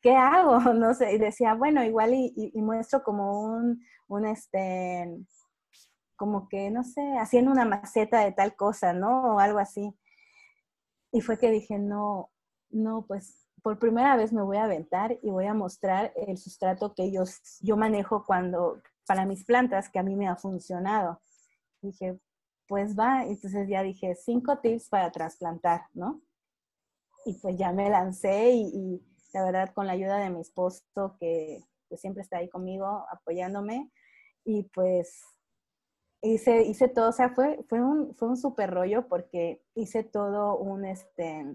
¿qué hago? No sé, y decía, bueno, igual y, y- muestro como un, un, este, como que, no sé, haciendo una maceta de tal cosa, ¿no? O algo así. Y fue que dije, no, no, pues por primera vez me voy a aventar y voy a mostrar el sustrato que yo, yo manejo cuando, para mis plantas, que a mí me ha funcionado. Dije, pues va, entonces ya dije, cinco tips para trasplantar, ¿no? Y pues ya me lancé y, y la verdad con la ayuda de mi esposo que pues, siempre está ahí conmigo apoyándome y pues hice, hice todo, o sea, fue, fue un, fue un súper rollo porque hice todo un, este,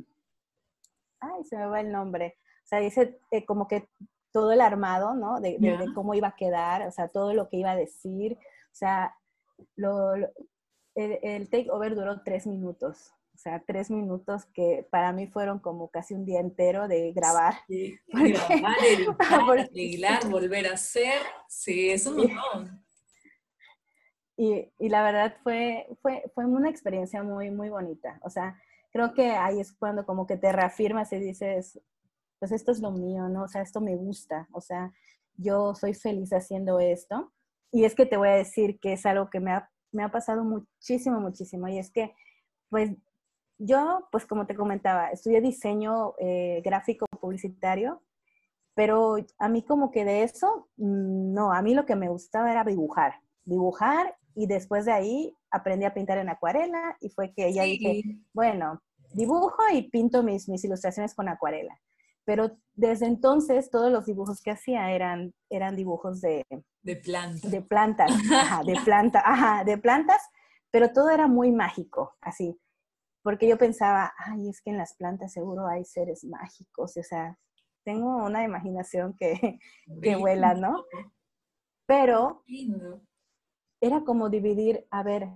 ay, se me va el nombre, o sea, hice eh, como que todo el armado, ¿no? De, de- cómo iba a quedar, o sea, todo lo que iba a decir, o sea, lo, lo- el, el takeover duró tres minutos, o sea, tres minutos que para mí fueron como casi un día entero de grabar. Sí, ¿Por qué? Grabar, editar, Porque- arreglar, volver a hacer. Sí, es un montón. Y, y la verdad fue, fue, fue una experiencia muy, muy bonita. O sea, creo que ahí es cuando como que te reafirmas y dices, pues esto es lo mío, ¿no? O sea, esto me gusta. O sea, yo soy feliz haciendo esto. Y es que te voy a decir que es algo que me ha, me ha pasado muchísimo, muchísimo. Y es que, pues, yo, pues como te comentaba, estudié diseño eh, gráfico publicitario, pero a mí como que de eso, mm, no, a mí lo que me gustaba era dibujar, dibujar y después de ahí aprendí a pintar en acuarela y fue que ya dije, Sí. bueno, dibujo y pinto mis, mis ilustraciones con acuarela. Pero desde entonces todos los dibujos que hacía eran, eran dibujos de, De planta. de plantas, ajá, de ajá, de plantas, pero todo era muy mágico, así. Porque yo pensaba, ay, es que en las plantas seguro hay seres mágicos, o sea, tengo una imaginación que, que vuela, ¿no? Pero era como dividir, a ver,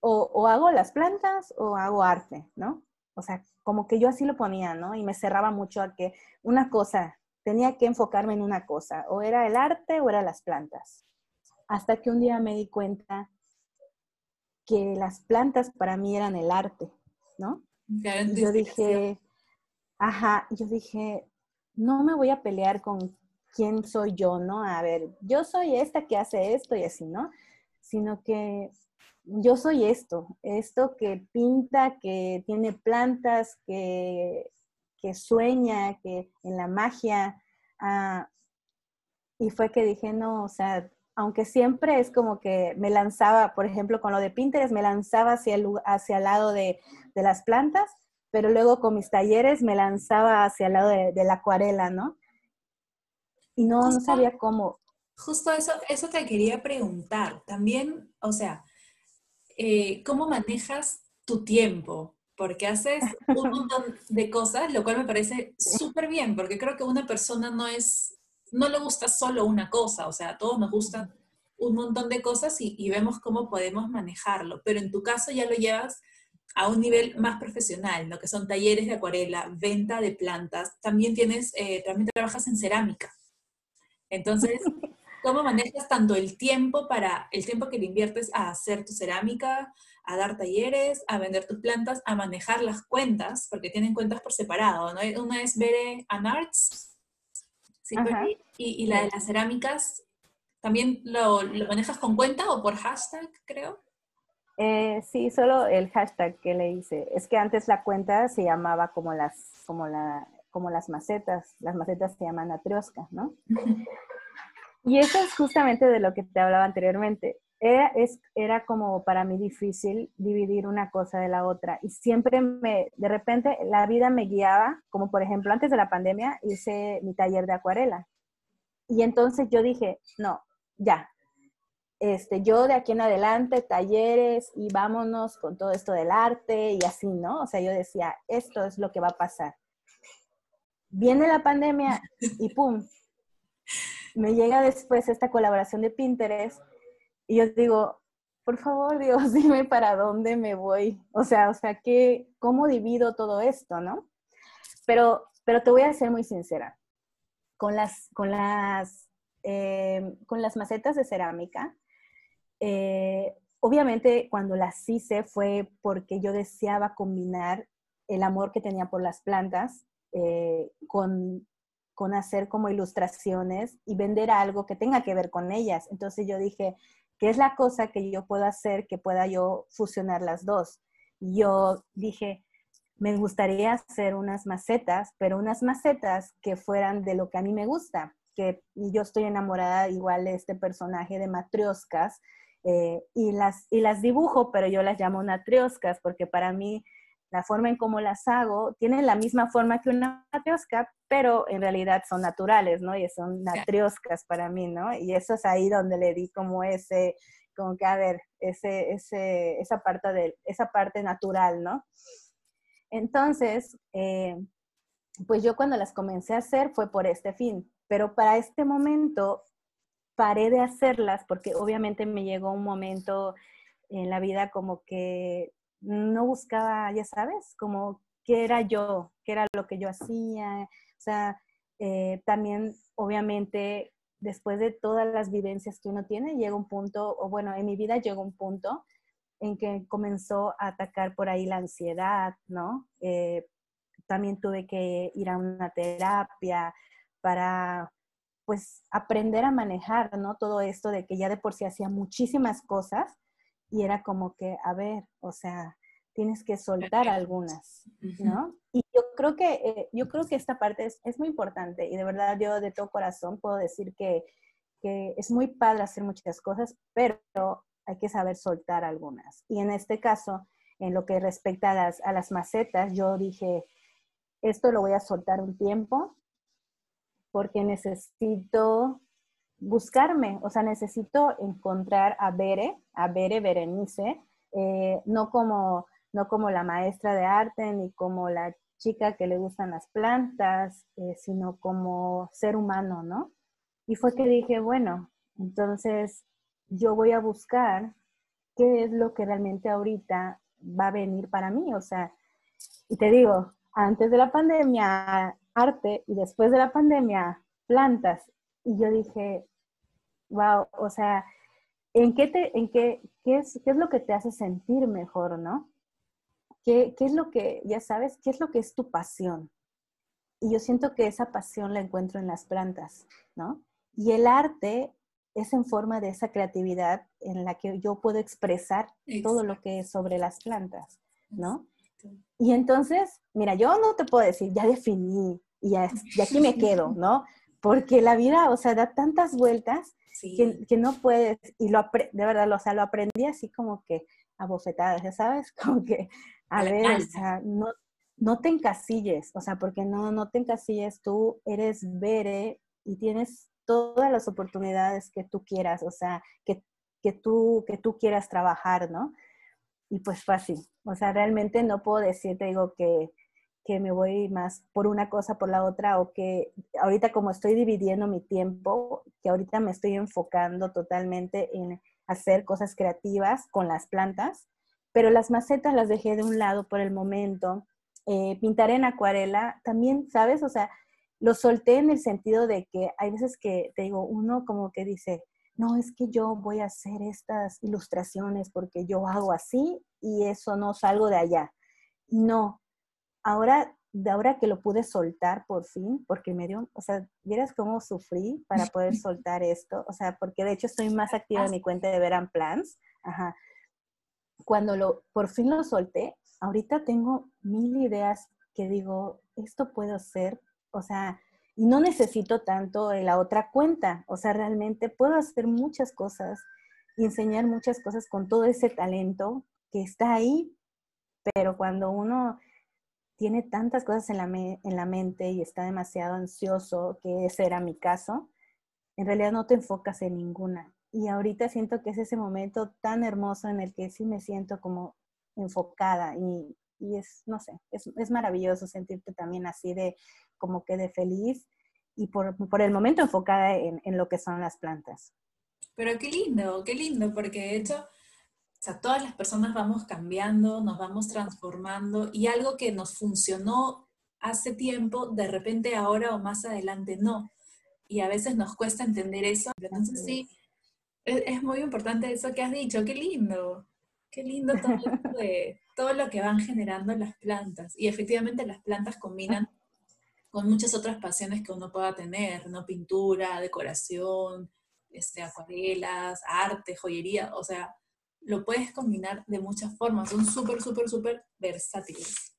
o, o hago las plantas o hago arte, ¿no? O sea, como que yo así lo ponía, ¿no? Y me cerraba mucho a que una cosa, tenía que enfocarme en una cosa, o era el arte o era las plantas. Hasta que un día me di cuenta que las plantas para mí eran el arte, ¿no? Yo dije, ajá, yo dije, no me voy a pelear con quién soy yo, ¿no? A ver, yo soy esta que hace esto y así, ¿no? Sino que yo soy esto, esto que pinta, que tiene plantas, que, que sueña, que en la magia. ah, y fue que dije, no, o sea, aunque siempre es como que me lanzaba, por ejemplo, con lo de Pinterest, me lanzaba hacia el, hacia el lado de, de las plantas, pero luego con mis talleres me lanzaba hacia el lado de, de la acuarela, ¿no? Y no, no sabía cómo. Justo eso, eso te quería preguntar. También, o sea, eh, ¿cómo manejas tu tiempo? Porque haces un montón de cosas, lo cual me parece súper bien, porque creo que una persona no es, no le gusta solo una cosa, o sea, a todos nos gustan un montón de cosas y, y vemos cómo podemos manejarlo, pero en tu caso ya lo llevas a un nivel más profesional, lo que son talleres de acuarela, venta de plantas, también tienes, eh, también trabajas en cerámica. Entonces, ¿cómo manejas tanto el tiempo para el tiempo que le inviertes a hacer tu cerámica, a dar talleres, a vender tus plantas, a manejar las cuentas, porque tienen cuentas por separado, ¿no? Una es Bere and Arts Sí, y, y, la de las cerámicas, ¿también lo, lo, manejas con cuenta o por hashtag, creo? Eh, sí, solo el hashtag que le hice. Es que antes la cuenta se llamaba como las, como la, como las macetas. Las macetas se llaman atrioska, ¿no? y eso es justamente de lo que te hablaba anteriormente. Era, como para mí difícil dividir una cosa de la otra y siempre me, de repente la vida me guiaba, como por ejemplo antes de la pandemia hice mi taller de acuarela y entonces yo dije, no, ya, este, yo de aquí en adelante, talleres y vámonos con todo esto del arte y así, ¿no? O sea, yo decía, esto es lo que va a pasar. Viene la pandemia y ¡pum! Me llega después esta colaboración de Pinterest y yo digo, por favor, Dios, dime para dónde me voy. O sea, o sea, ¿qué, ¿cómo divido todo esto, no? Pero, pero te voy a ser muy sincera. Con las, con las, eh, con las macetas de cerámica, eh, obviamente cuando las hice fue porque yo deseaba combinar el amor que tenía por las plantas eh, con, con hacer como ilustraciones y vender algo que tenga que ver con ellas. Entonces yo dije, ¿qué es la cosa que yo puedo hacer que pueda yo fusionar las dos? Yo dije, me gustaría hacer unas macetas, pero unas macetas que fueran de lo que a mí me gusta, que yo estoy enamorada igual de este personaje de matrioscas, eh, y, las, y las dibujo, pero yo las llamo natrioscas porque para mí la forma en cómo las hago tienen la misma forma que una natriosca, pero en realidad son naturales, ¿no? Y son natrioscas para mí, ¿no? Y eso es ahí donde le di como ese, como que, a ver, ese, ese, esa, parte de, esa parte natural, ¿no? Entonces, eh, pues yo cuando las comencé a hacer fue por este fin, pero para este momento paré de hacerlas porque obviamente me llegó un momento en la vida como que no buscaba, ya sabes, como qué era yo, qué era lo que yo hacía. O sea, eh, también obviamente después de todas las vivencias que uno tiene, llega un punto, o bueno, en mi vida llegó un punto en que comenzó a atacar por ahí la ansiedad, ¿no? Eh, también tuve que ir a una terapia para pues aprender a manejar, ¿no? Todo esto de que ya de por sí hacía muchísimas cosas y era como que, a ver, o sea, tienes que soltar algunas, ¿no? Y yo creo que, eh, yo creo que esta parte es, es, muy importante y de verdad yo de todo corazón puedo decir que, que es muy padre hacer muchas cosas, pero hay que saber soltar algunas. Y en este caso, en lo que respecta a las, a las macetas, yo dije, esto lo voy a soltar un tiempo, porque necesito buscarme, o sea, necesito encontrar a Bere, a Bere Berenice, eh, no, como, no como la maestra de arte ni como la chica que le gustan las plantas, eh, sino como ser humano, ¿no? Y fue que dije, bueno, entonces yo voy a buscar qué es lo que realmente ahorita va a venir para mí, o sea, y te digo, antes de la pandemia arte y después de la pandemia, plantas. Y yo dije, wow, o sea, ¿en qué, te, en qué, qué, es, qué es lo que te hace sentir mejor, no? ¿Qué, ¿Qué es lo que, ya sabes, qué es lo que es tu pasión? Y yo siento que esa pasión la encuentro en las plantas, ¿no? Y el arte es en forma de esa creatividad en la que yo puedo expresar todo lo que es sobre las plantas, ¿no? Y entonces, mira, yo no te puedo decir, ya definí y, ya, aquí me quedo, ¿no? Porque la vida, o sea, da tantas vueltas que, no puedes, y lo de verdad, o sea, lo aprendí así como que a bofetadas, ya sabes, como que, a ver, o sea, no, no te encasilles, o sea, porque no, no te encasilles, tú eres Bere y tienes todas las oportunidades que tú quieras, o sea, que, que, tú, que tú quieras trabajar, ¿no? Y pues fácil, o sea, realmente no puedo decirte, digo, que, que me voy más por una cosa, por la otra, o que ahorita como estoy dividiendo mi tiempo, que ahorita me estoy enfocando totalmente en hacer cosas creativas con las plantas, pero las macetas las dejé de un lado por el momento. Eh, pintar en acuarela también, ¿sabes? O sea, lo solté en el sentido de que hay veces que, te digo, uno como que dice, no, es que yo voy a hacer estas ilustraciones porque yo hago así y eso no salgo de allá. No, ahora de ahora que lo pude soltar por fin, porque me dio, o sea, vieras cómo sufrí para poder soltar esto, o sea, porque de hecho estoy más activa en mi cuenta de Veran Plans, ajá. Cuando lo, por fin lo solté, ahorita tengo mil ideas que digo, esto puedo hacer, o sea, y no necesito tanto la otra cuenta, o sea, realmente puedo hacer muchas cosas y enseñar muchas cosas con todo ese talento que está ahí, pero cuando uno tiene tantas cosas en la, en la mente y está demasiado ansioso, que ese era mi caso, en realidad no te enfocas en ninguna. Y ahorita siento que es ese momento tan hermoso en el que sí me siento como enfocada y, y es, no sé, es, es, maravilloso sentirte también así de como que de feliz y por, por el momento enfocada en, en, lo que son las plantas. Pero qué lindo, qué lindo, porque de hecho sea, todas las personas vamos cambiando, nos vamos transformando y algo que nos funcionó hace tiempo, de repente ahora o más adelante no. Y a veces nos cuesta entender eso. Entonces sí, es, muy importante eso que has dicho. Qué lindo, qué lindo todo, de, todo lo que van generando las plantas. Y efectivamente las plantas combinan con muchas otras pasiones que uno pueda tener, ¿no? Pintura, decoración, este, acuarelas, arte, joyería, o sea, lo puedes combinar de muchas formas, son súper, súper, súper versátiles.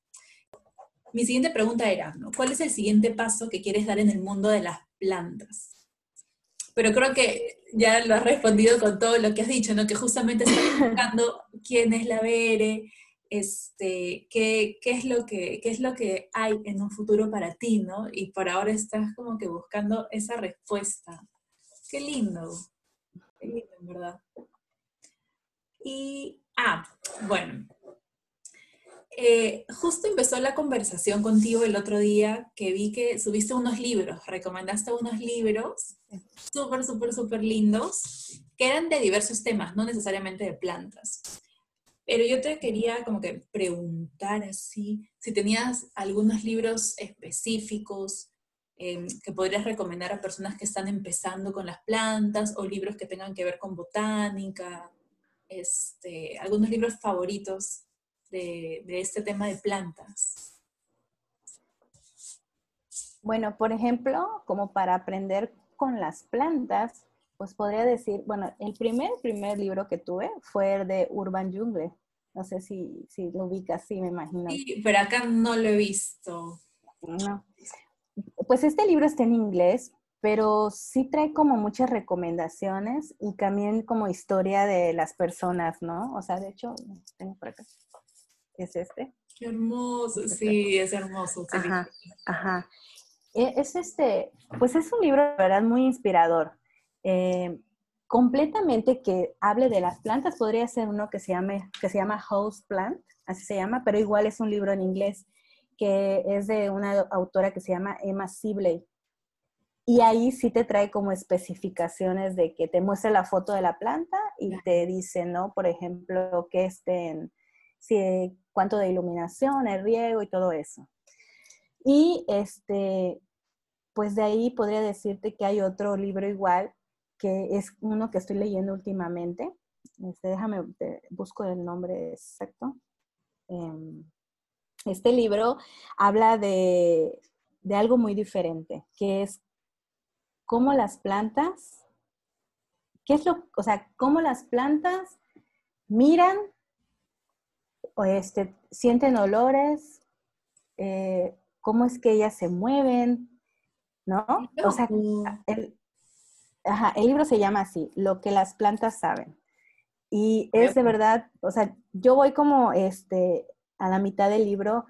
Mi siguiente pregunta era, ¿no? ¿cuál es el siguiente paso que quieres dar en el mundo de las plantas? Pero creo que ya lo has respondido con todo lo que has dicho, ¿no? Que justamente estás buscando quién es la Bere, este, qué, qué, es lo que, qué es lo que hay en un futuro para ti, ¿no? Y por ahora estás como que buscando esa respuesta. Qué lindo, qué lindo, en verdad. Y, ah, bueno, eh, justo empezó la conversación contigo el otro día que vi que subiste unos libros, recomendaste unos libros súper, súper, súper lindos, que eran de diversos temas, no necesariamente de plantas. Pero yo te quería como que preguntar así, si tenías algunos libros específicos em, que podrías recomendar a personas que están empezando con las plantas o libros que tengan que ver con botánica este, algunos libros favoritos de, este tema de plantas. Bueno, por ejemplo, como para aprender con las plantas, pues podría decir, bueno, el primer, primer libro que tuve fue el de Urban Jungle. No sé si, si lo ubicas, sí, me imagino. Sí, pero acá no lo he visto. No. Pues este libro está en inglés, pero sí trae como muchas recomendaciones y también como historia de las personas, ¿no? O sea, de hecho, tengo por acá. Es este. Qué hermoso, sí, es hermoso. Ajá, ajá. E, es este, pues es un libro verdad muy inspirador. Eh, completamente que hable de las plantas, podría ser uno que se, llame, que se llama House Plant, así se llama, pero igual es un libro en inglés que es de una autora que se llama Emma Sibley. Y ahí sí te trae como especificaciones de que te muestra la foto de la planta y te dice, ¿no? Por ejemplo, que estén, si, cuánto de iluminación, el riego y todo eso. Y este, pues de ahí podría decirte que hay otro libro igual, que es uno que estoy leyendo últimamente. Este, déjame, busco el nombre exacto. Em, este libro habla de, de algo muy diferente, que es cómo las plantas, qué es lo, o sea, cómo las plantas miran o este, sienten olores, eh, cómo es que ellas se mueven, ¿no? O sea, el, el libro se llama así, Lo que las plantas saben. Y es de verdad, o sea, yo voy como este, a la mitad del libro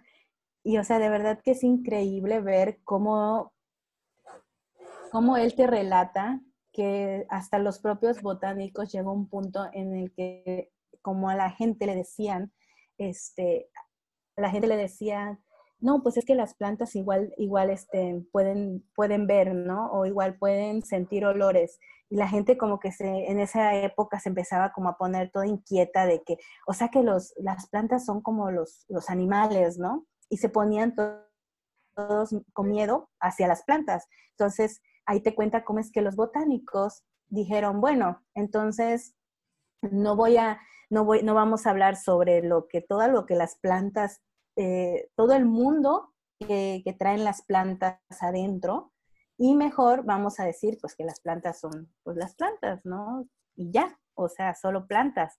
y, o sea, de verdad que es increíble ver cómo cómo él te relata que hasta los propios botánicos llegó un punto en el que como a la gente le decían, este, la gente le decía, no, pues es que las plantas igual, igual este, pueden, pueden ver, ¿no? O igual pueden sentir olores. Y la gente como que se, en esa época se empezaba como a poner toda inquieta de que, o sea que los, las plantas son como los, los animales, ¿no? Y se ponían todos con miedo hacia las plantas. Entonces, ahí te cuenta cómo es que los botánicos dijeron, bueno, entonces no voy a, no voy, no vamos a hablar sobre lo que, todo lo que las plantas, eh, todo el mundo que, traen las plantas adentro y mejor vamos a decir pues que las plantas son pues las plantas, ¿no? Y ya, o sea, solo plantas.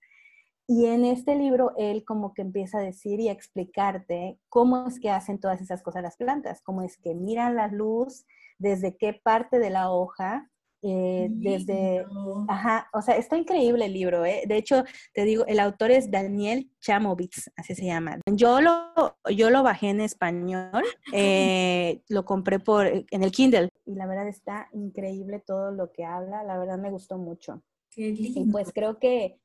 Y en este libro él como que empieza a decir y a explicarte cómo es que hacen todas esas cosas las plantas, cómo es que miran la luz, desde qué parte de la hoja, eh, desde, ajá, o sea, está increíble el libro, ¿eh? De hecho, te digo, el autor es Daniel Chamovitz, así se llama. Yo lo, yo lo bajé en español, eh, lo compré por, en el Kindle, y la verdad está increíble todo lo que habla, la verdad me gustó mucho. Qué lindo. Y pues creo que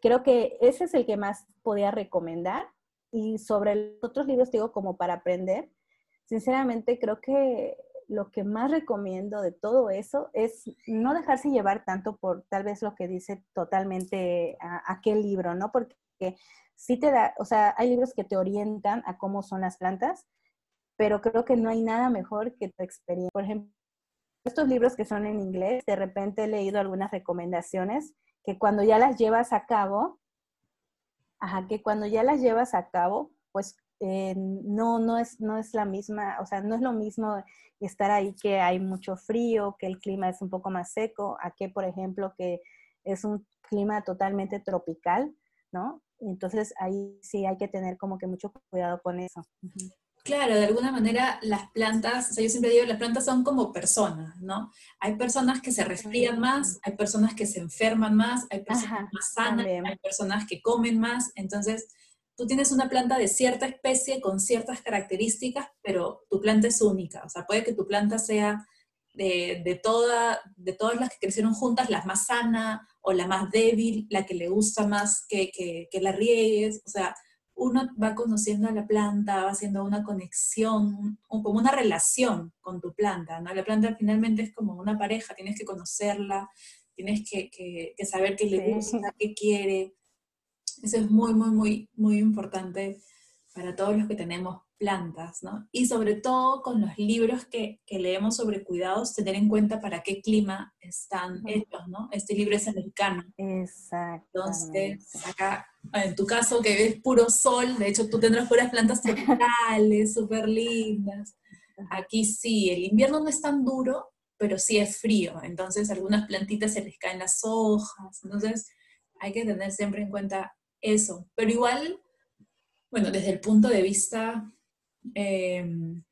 creo que ese es el que más podía recomendar. Y sobre los otros libros, digo, como para aprender, sinceramente creo que lo que más recomiendo de todo eso es no dejarse llevar tanto por tal vez lo que dice totalmente a, aquel libro, ¿no? Porque sí te da, o sea, hay libros que te orientan a cómo son las plantas, pero creo que no hay nada mejor que tu experiencia. Por ejemplo, estos libros que son en inglés, de repente he leído algunas recomendaciones que cuando ya las llevas a cabo, ajá, que cuando ya las llevas a cabo, pues eh, no, no, es, no es la misma, o sea, no es lo mismo estar ahí que hay mucho frío, que el clima es un poco más seco, a que, por ejemplo, que es un clima totalmente tropical, ¿no? Entonces ahí sí hay que tener como que mucho cuidado con eso. Claro, de alguna manera las plantas, o sea, yo siempre digo, las plantas son como personas, ¿no? Hay personas que se resfrían más, hay personas que se enferman más, hay personas más sanas, hay personas que comen más, entonces tú tienes una planta de cierta especie con ciertas características, pero tu planta es única, o sea, puede que tu planta sea de, de, toda, de todas las que crecieron juntas, la más sana o la más débil, la que le gusta más que, que, que la riegues, o sea, uno va conociendo a la planta, va haciendo una conexión, como una relación con tu planta, ¿no? La planta finalmente es como una pareja, tienes que conocerla, tienes que, que, saber qué le gusta, qué quiere. Eso es muy, muy, muy, muy importante para todos los que tenemos plantas, ¿no? Y sobre todo con los libros que, que, leemos sobre cuidados, tener en cuenta para qué clima están hechos, ¿no? Este libro es americano. Exacto. Entonces, acá, en tu caso, que ves puro sol, de hecho tú tendrás puras plantas tropicales, súper lindas. Aquí sí, el invierno no es tan duro, pero sí es frío, entonces algunas plantitas se les caen las hojas, entonces hay que tener siempre en cuenta eso. Pero igual, bueno, desde el punto de vista Em,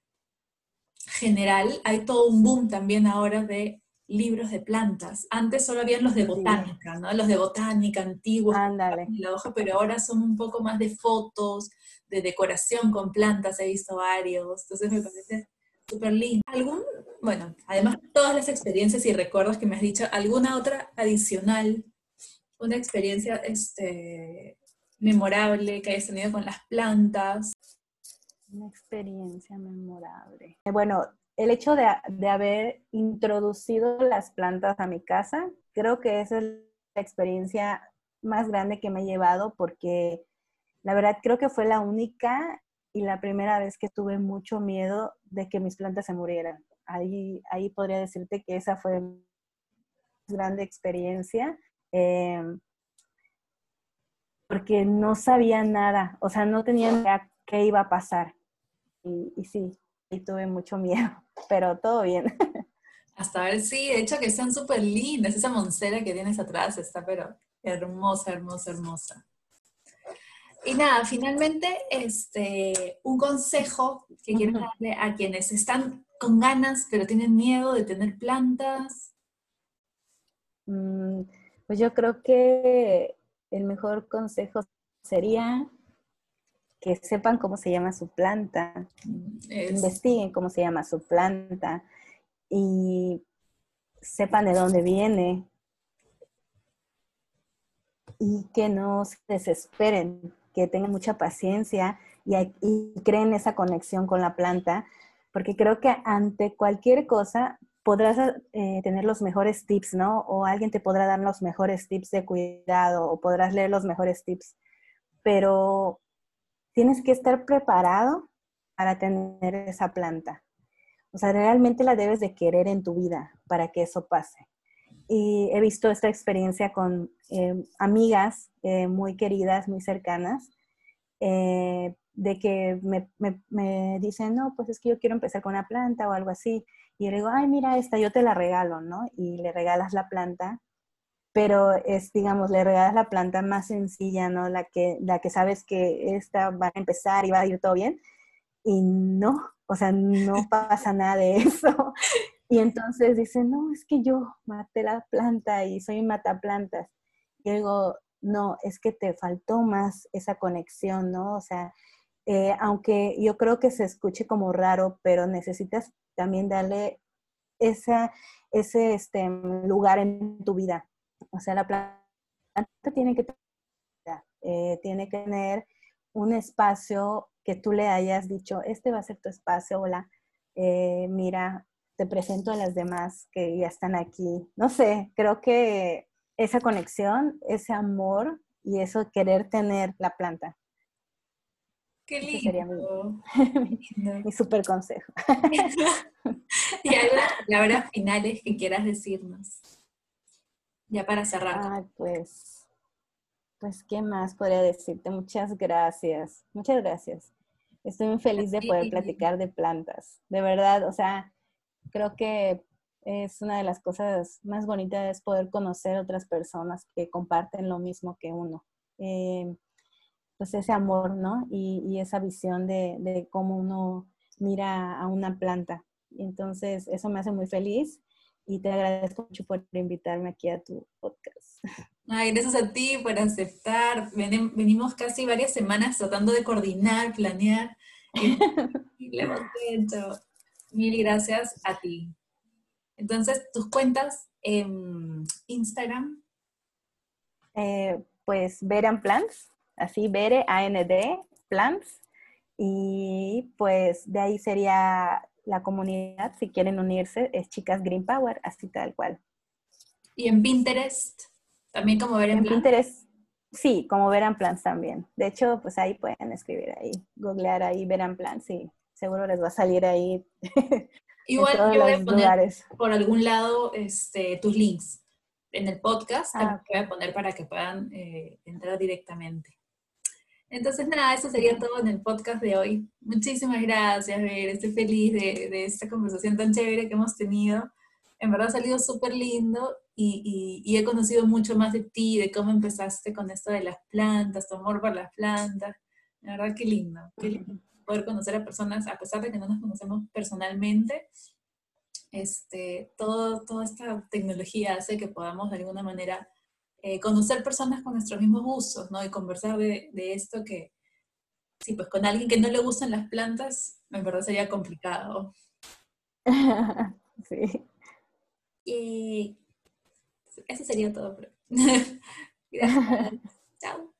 general, hay todo un boom también ahora de libros de plantas. Antes solo habían los de botánica, ¿no? Los de botánica antiguos, la hoja, pero ahora son un poco más de fotos, de decoración con plantas, he visto varios, entonces me parece súper lindo. ¿Algún, bueno, además de todas las experiencias y recuerdos que me has dicho, alguna otra adicional, una experiencia este, memorable que hayas tenido con las plantas? Una experiencia memorable. Eh, bueno, el hecho de, haber introducido las plantas a mi casa, creo que esa es la experiencia más grande que me he llevado porque la verdad creo que fue la única y la primera vez que tuve mucho miedo de que mis plantas se murieran. Ahí, ahí podría decirte que esa fue mi grande experiencia. Em, porque no sabía nada, o sea, no tenía idea qué iba a pasar y, sí, y tuve mucho miedo, pero todo bien. Hasta ver, sí, de hecho que están súper lindas. Esa moncera que tienes atrás está, pero hermosa, hermosa, hermosa. Y nada, finalmente, este, un consejo que quiero darle a quienes están con ganas, pero tienen miedo de tener plantas. Mm, pues yo creo que el mejor consejo sería que sepan cómo se llama su planta, investiguen cómo se llama su planta y sepan de dónde viene y que no se desesperen, que tengan mucha paciencia y, creen esa conexión con la planta, porque creo que ante cualquier cosa podrás eh, tener los mejores tips, ¿no? O alguien te podrá dar los mejores tips de cuidado o podrás leer los mejores tips, pero tienes que estar preparado para tener esa planta. O sea, realmente la debes de querer en tu vida para que eso pase. Y he visto esta experiencia con eh, amigas eh, muy queridas, muy cercanas, eh, de que me, me, me, dicen, no, pues es que yo quiero empezar con una planta o algo así. Y yo le digo, ay, mira esta, yo te la regalo, ¿no? Y le regalas la planta, pero es, digamos, le regalas la planta más sencilla, ¿no? La que, la que sabes que esta va a empezar y va a ir todo bien. Y no, o sea, no pasa nada de eso. Y entonces dice, no, es que yo maté la planta y soy mataplantas. Y digo, no, es que te faltó más esa conexión, ¿no? O sea, eh, aunque yo creo que se escuche como raro, pero necesitas también darle ese este, lugar en tu vida. O sea, la planta tiene que, eh, tiene que tener un espacio que tú le hayas dicho, este va a ser tu espacio, hola, eh, mira, te presento a las demás que ya están aquí. No sé, creo que esa conexión, ese amor y eso querer tener la planta. Qué lindo. sería mi, super consejo. y algunas palabras finales que quieras decirnos. Ya para cerrar. Ay, pues, pues, ¿qué más podría decirte? Muchas gracias. Muchas gracias. Estoy muy feliz de poder platicar de plantas. De verdad, o sea, creo que es una de las cosas más bonitas es poder conocer otras personas que comparten lo mismo que uno. Eh, pues ese amor, ¿no? Y, esa visión de, de, cómo uno mira a una planta. Entonces, eso me hace muy feliz y te agradezco mucho por invitarme aquí a tu podcast. Ay, gracias a ti por aceptar. venimos casi varias semanas tratando de coordinar, planear. Y, lo hemos hecho. Mil gracias a ti. Entonces, tus cuentas en Instagram. Eh, pues Veran Plants, así Vere, A-N-D, Plants. Y pues de ahí sería la comunidad, si quieren unirse, es Chicas Green Power, así tal cual. ¿Y en Pinterest? También como ver en, Pinterest, sí, como Veran Plans también. De hecho, pues ahí pueden escribir ahí, googlear ahí Veran Plans, sí, seguro les va a salir ahí. Igual yo voy a poner por algún lado este, tus links en el podcast, ah, voy a poner para que puedan eh, entrar directamente. Entonces, nada, eso sería todo en el podcast de hoy. Muchísimas gracias, Ver. Estoy feliz de, de esta conversación tan chévere que hemos tenido. En verdad ha salido súper lindo y, y, he conocido mucho más de ti, de cómo empezaste con esto de las plantas, tu amor por las plantas. La verdad, qué lindo, qué lindo poder conocer a personas, a pesar de que no nos conocemos personalmente. Este, todo, toda esta tecnología hace que podamos de alguna manera eh, conocer personas con nuestros mismos gustos, ¿no? Y conversar de, de, esto que, sí, pues con alguien que no le gustan las plantas, en verdad sería complicado. sí. Y eso sería todo. Gracias. Chao.